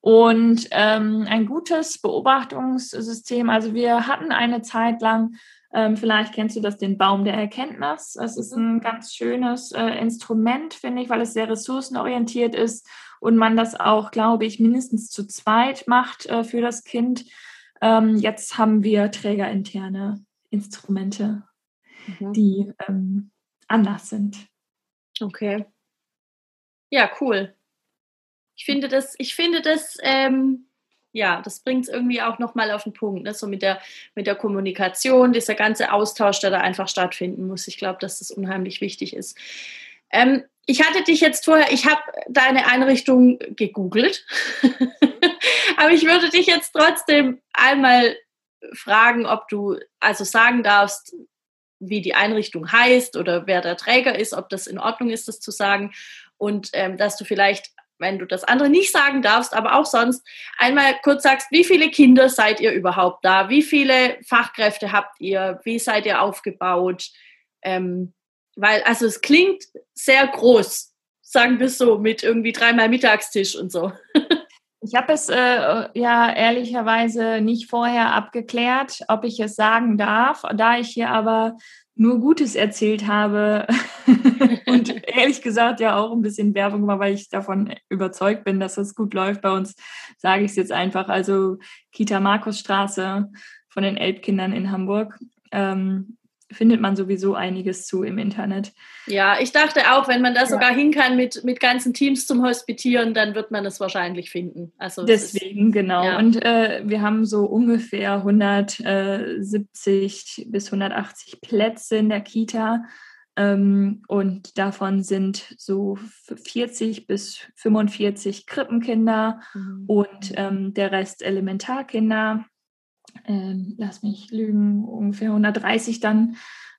Speaker 2: Und ähm, ein gutes Beobachtungssystem, also wir hatten eine Zeit lang Ähm, vielleicht kennst du das, den Baum der Erkenntnis. Das ist mhm. ein ganz schönes äh, Instrument, finde ich, weil es sehr ressourcenorientiert ist und man das auch, glaube ich, mindestens zu zweit macht äh, für das Kind. Ähm, jetzt haben wir trägerinterne Instrumente, mhm. die ähm, anders sind.
Speaker 1: Okay. Ja, cool. Ich finde das, ich finde das, ähm, ja, das bringt es irgendwie auch nochmal auf den Punkt, ne? so mit der, mit der Kommunikation, dieser ganze Austausch, der da einfach stattfinden muss. Ich glaube, dass das unheimlich wichtig ist. Ähm, ich hatte dich jetzt vorher, ich habe deine Einrichtung gegoogelt, aber ich würde dich jetzt trotzdem einmal fragen, ob du also sagen darfst, wie die Einrichtung heißt oder wer der Träger ist, ob das in Ordnung ist, das zu sagen und ähm, dass du vielleicht wenn du das andere nicht sagen darfst, aber auch sonst einmal kurz sagst, wie viele Kinder seid ihr überhaupt da? Wie viele Fachkräfte habt ihr? Wie seid ihr aufgebaut? Ähm, weil, also es klingt sehr groß, sagen wir so, mit irgendwie dreimal Mittagstisch und so.
Speaker 2: Ich habe es äh, ja ehrlicherweise nicht vorher abgeklärt, ob ich es sagen darf. Da ich hier aber nur Gutes erzählt habe und ehrlich gesagt ja auch ein bisschen Werbung gemacht, weil ich davon überzeugt bin, dass das gut läuft bei uns, sage ich es jetzt einfach. Also Kita Markusstraße von den Elbkindern in Hamburg. Ähm, findet man sowieso einiges zu im Internet.
Speaker 1: Ja, ich dachte auch, wenn man da sogar hin kann mit, mit ganzen Teams zum Hospitieren, dann wird man es wahrscheinlich finden.
Speaker 2: Also Deswegen, ist, genau. Ja. Und äh, wir haben so ungefähr 170 bis 180 Plätze in der Kita. Ähm, und davon sind so 40 bis 45 Krippenkinder mhm. und ähm, der Rest Elementarkinder ähm, lass mich lügen, ungefähr 130 dann.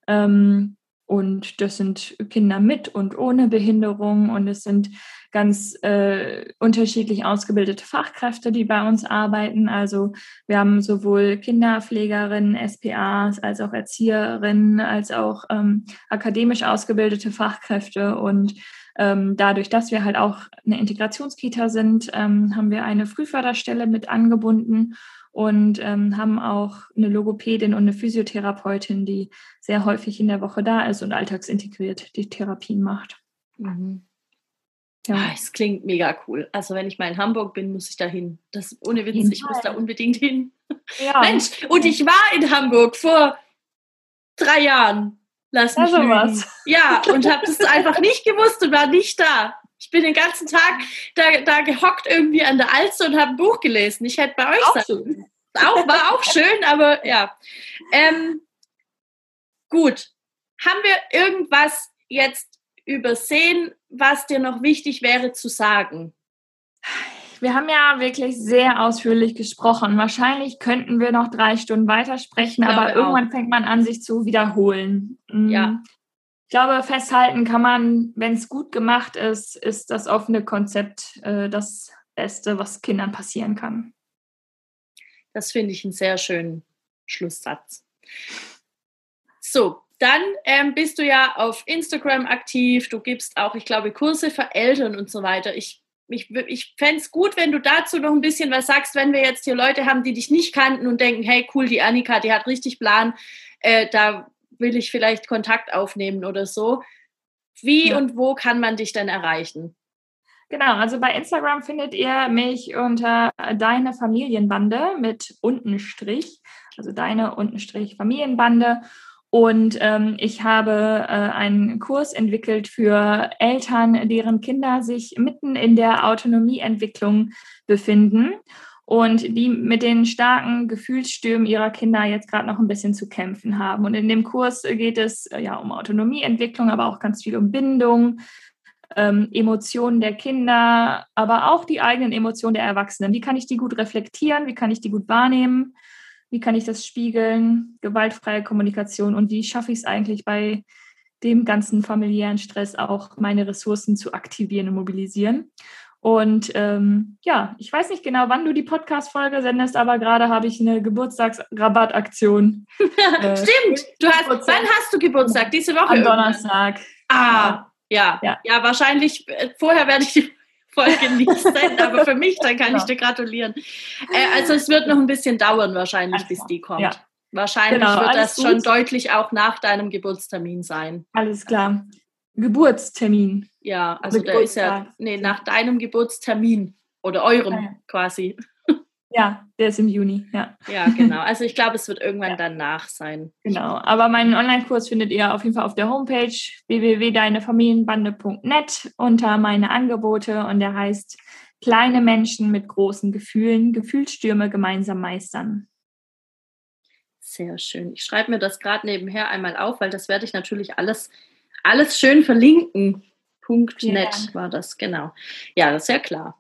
Speaker 2: Ähm, und das sind Kinder mit und ohne Behinderung und es sind ganz äh, unterschiedlich ausgebildete Fachkräfte, die bei uns arbeiten. Also wir haben sowohl Kinderpflegerinnen, SPAs, als auch Erzieherinnen, als auch ähm, akademisch ausgebildete Fachkräfte. Und ähm, dadurch, dass wir halt auch eine Integrationskita sind, ähm, haben wir eine Frühförderstelle mit angebunden und ähm, haben auch eine Logopädin und eine Physiotherapeutin, die sehr häufig in der Woche da ist und alltagsintegriert die Therapien macht. Mhm.
Speaker 1: Ja. Ah, es klingt mega cool. Also wenn ich mal in Hamburg bin, muss ich da hin. Das ohne Witz, ich muss da unbedingt hin. Ja. Mensch, und ich war in Hamburg vor drei Jahren. Lass mich ja, was. Ja, und habe das einfach nicht gewusst und war nicht da. Ich bin den ganzen Tag da, da gehockt irgendwie an der Alster und habe ein Buch gelesen. Ich hätte bei euch auch, sein. auch War auch schön, aber ja. Ähm, gut. Haben wir irgendwas jetzt übersehen, was dir noch wichtig wäre zu sagen?
Speaker 2: Wir haben ja wirklich sehr ausführlich gesprochen. Wahrscheinlich könnten wir noch drei Stunden weitersprechen, aber irgendwann auch. fängt man an, sich zu wiederholen. Ja. Ich glaube, festhalten kann man, wenn es gut gemacht ist, ist das offene Konzept äh, das Beste, was Kindern passieren kann.
Speaker 1: Das finde ich einen sehr schönen Schlusssatz. So, dann ähm, bist du ja auf Instagram aktiv. Du gibst auch, ich glaube, Kurse für Eltern und so weiter. Ich, ich, ich fände es gut, wenn du dazu noch ein bisschen was sagst, wenn wir jetzt hier Leute haben, die dich nicht kannten und denken, hey, cool, die Annika, die hat richtig Plan. Äh, da will ich vielleicht Kontakt aufnehmen oder so. Wie ja. und wo kann man dich denn erreichen?
Speaker 2: Genau, also bei Instagram findet ihr mich unter deine Familienbande mit Untenstrich, also deine Untenstrich Familienbande. Und ähm, ich habe äh, einen Kurs entwickelt für Eltern, deren Kinder sich mitten in der Autonomieentwicklung befinden und die mit den starken Gefühlsstürmen ihrer Kinder jetzt gerade noch ein bisschen zu kämpfen haben. Und in dem Kurs geht es äh, ja um Autonomieentwicklung, aber auch ganz viel um Bindung, ähm, Emotionen der Kinder, aber auch die eigenen Emotionen der Erwachsenen. Wie kann ich die gut reflektieren? Wie kann ich die gut wahrnehmen? Wie kann ich das spiegeln? Gewaltfreie Kommunikation und wie schaffe ich es eigentlich bei dem ganzen familiären Stress auch meine Ressourcen zu aktivieren und mobilisieren. Und ähm, ja, ich weiß nicht genau, wann du die Podcast-Folge sendest, aber gerade habe ich eine Geburtstagsrabattaktion.
Speaker 1: äh, Stimmt, du hast, wann hast du Geburtstag? Diese Woche?
Speaker 2: Am Donnerstag.
Speaker 1: Ah, ja. Ja, ja. wahrscheinlich, äh, vorher werde ich die Folge nicht senden, aber für mich, dann kann ja. ich dir gratulieren. Äh, also es wird noch ein bisschen dauern wahrscheinlich, also, bis die kommt. Ja. Wahrscheinlich genau, wird das gut. schon deutlich auch nach deinem Geburtstermin sein.
Speaker 2: Alles klar. Geburtstermin.
Speaker 1: Ja, also der ist ja, nee, nach deinem Geburtstermin oder eurem ja. quasi.
Speaker 2: Ja, der ist im Juni, ja.
Speaker 1: Ja, genau. Also ich glaube, es wird irgendwann ja. danach sein.
Speaker 2: Genau, aber meinen Online-Kurs findet ihr auf jeden Fall auf der Homepage www.deinefamilienbande.net unter meine Angebote und der heißt Kleine Menschen mit großen Gefühlen, Gefühlsstürme gemeinsam meistern.
Speaker 1: Sehr schön. Ich schreibe mir das gerade nebenher einmal auf, weil das werde ich natürlich alles, alles schön verlinken. Punkt ja. .net war das, genau. Ja, das ist ja klar.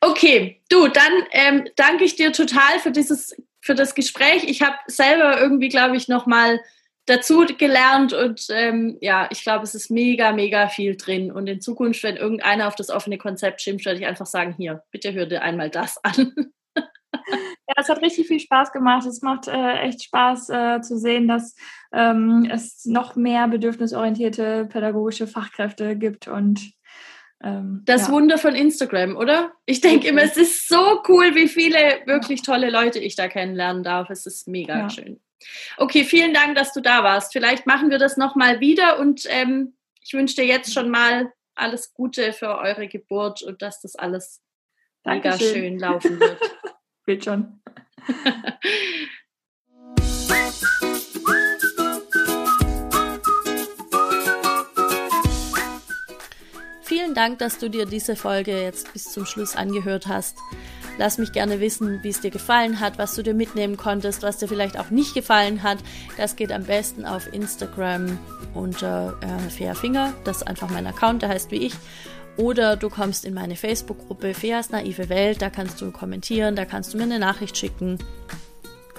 Speaker 1: Okay, du, dann ähm, danke ich dir total für dieses, für das Gespräch. Ich habe selber irgendwie, glaube ich, nochmal dazu gelernt und ähm, ja, ich glaube, es ist mega, mega viel drin. Und in Zukunft, wenn irgendeiner auf das offene Konzept schimpft, werde ich einfach sagen, hier, bitte hör dir einmal das an.
Speaker 2: Ja, es hat richtig viel Spaß gemacht. Es macht äh, echt Spaß äh, zu sehen, dass ähm, es noch mehr bedürfnisorientierte pädagogische Fachkräfte gibt und
Speaker 1: ähm, das ja. Wunder von Instagram, oder? Ich denke immer, es ist so cool, wie viele wirklich tolle Leute ich da kennenlernen darf. Es ist mega ja. schön. Okay, vielen Dank, dass du da warst. Vielleicht machen wir das nochmal wieder und ähm, ich wünsche dir jetzt schon mal alles Gute für eure Geburt und dass das alles Dankeschön. mega schön laufen wird.
Speaker 2: wird schon.
Speaker 1: Vielen Dank, dass du dir diese Folge jetzt bis zum Schluss angehört hast. Lass mich gerne wissen, wie es dir gefallen hat, was du dir mitnehmen konntest, was dir vielleicht auch nicht gefallen hat. Das geht am besten auf Instagram unter äh, Fairfinger. Das ist einfach mein Account, der heißt wie ich. Oder du kommst in meine Facebook-Gruppe Feas naive Welt, da kannst du kommentieren, da kannst du mir eine Nachricht schicken.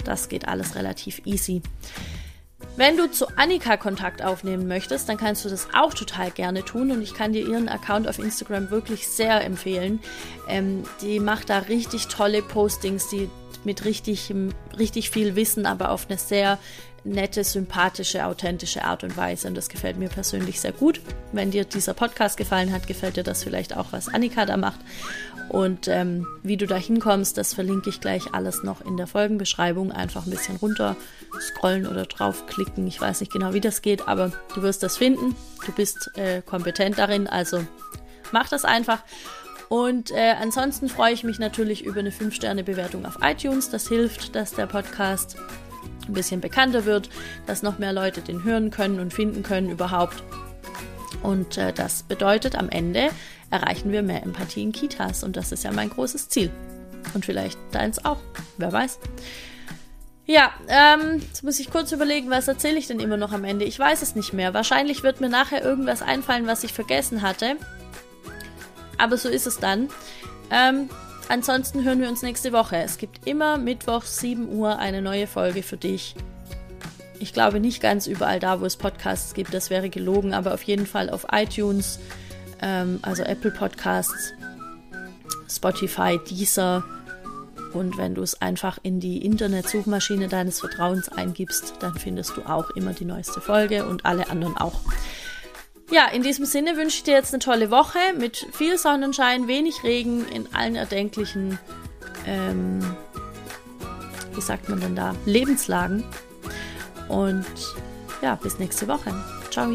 Speaker 1: Das geht alles relativ easy. Wenn du zu Annika Kontakt aufnehmen möchtest, dann kannst du das auch total gerne tun und ich kann dir ihren Account auf Instagram wirklich sehr empfehlen. Ähm, die macht da richtig tolle Postings, die mit richtig, richtig viel Wissen, aber auf eine sehr nette, sympathische, authentische Art und Weise. Und das gefällt mir persönlich sehr gut. Wenn dir dieser Podcast gefallen hat, gefällt dir das vielleicht auch, was Annika da macht. Und ähm, wie du da hinkommst, das verlinke ich gleich alles noch in der Folgenbeschreibung. Einfach ein bisschen runter scrollen oder draufklicken. Ich weiß nicht genau, wie das geht, aber du wirst das finden. Du bist äh, kompetent darin, also mach das einfach. Und äh, ansonsten freue ich mich natürlich über eine 5-Sterne-Bewertung auf iTunes. Das hilft, dass der Podcast ein bisschen bekannter wird, dass noch mehr Leute den hören können und finden können überhaupt. Und äh, das bedeutet, am Ende erreichen wir mehr Empathie in Kitas. Und das ist ja mein großes Ziel. Und vielleicht deins auch. Wer weiß. Ja, ähm, jetzt muss ich kurz überlegen, was erzähle ich denn immer noch am Ende? Ich weiß es nicht mehr. Wahrscheinlich wird mir nachher irgendwas einfallen, was ich vergessen hatte. Aber so ist es dann. Ähm, ansonsten hören wir uns nächste Woche. Es gibt immer Mittwoch 7 Uhr eine neue Folge für dich. Ich glaube nicht ganz überall da, wo es Podcasts gibt, das wäre gelogen, aber auf jeden Fall auf iTunes, ähm, also Apple Podcasts, Spotify, Deezer und wenn du es einfach in die Internetsuchmaschine deines Vertrauens eingibst, dann findest du auch immer die neueste Folge und alle anderen auch. Ja, in diesem Sinne wünsche ich dir jetzt eine tolle Woche mit viel Sonnenschein, wenig Regen in allen erdenklichen, ähm, wie sagt man denn da, Lebenslagen. Und ja, bis nächste Woche. Ciao.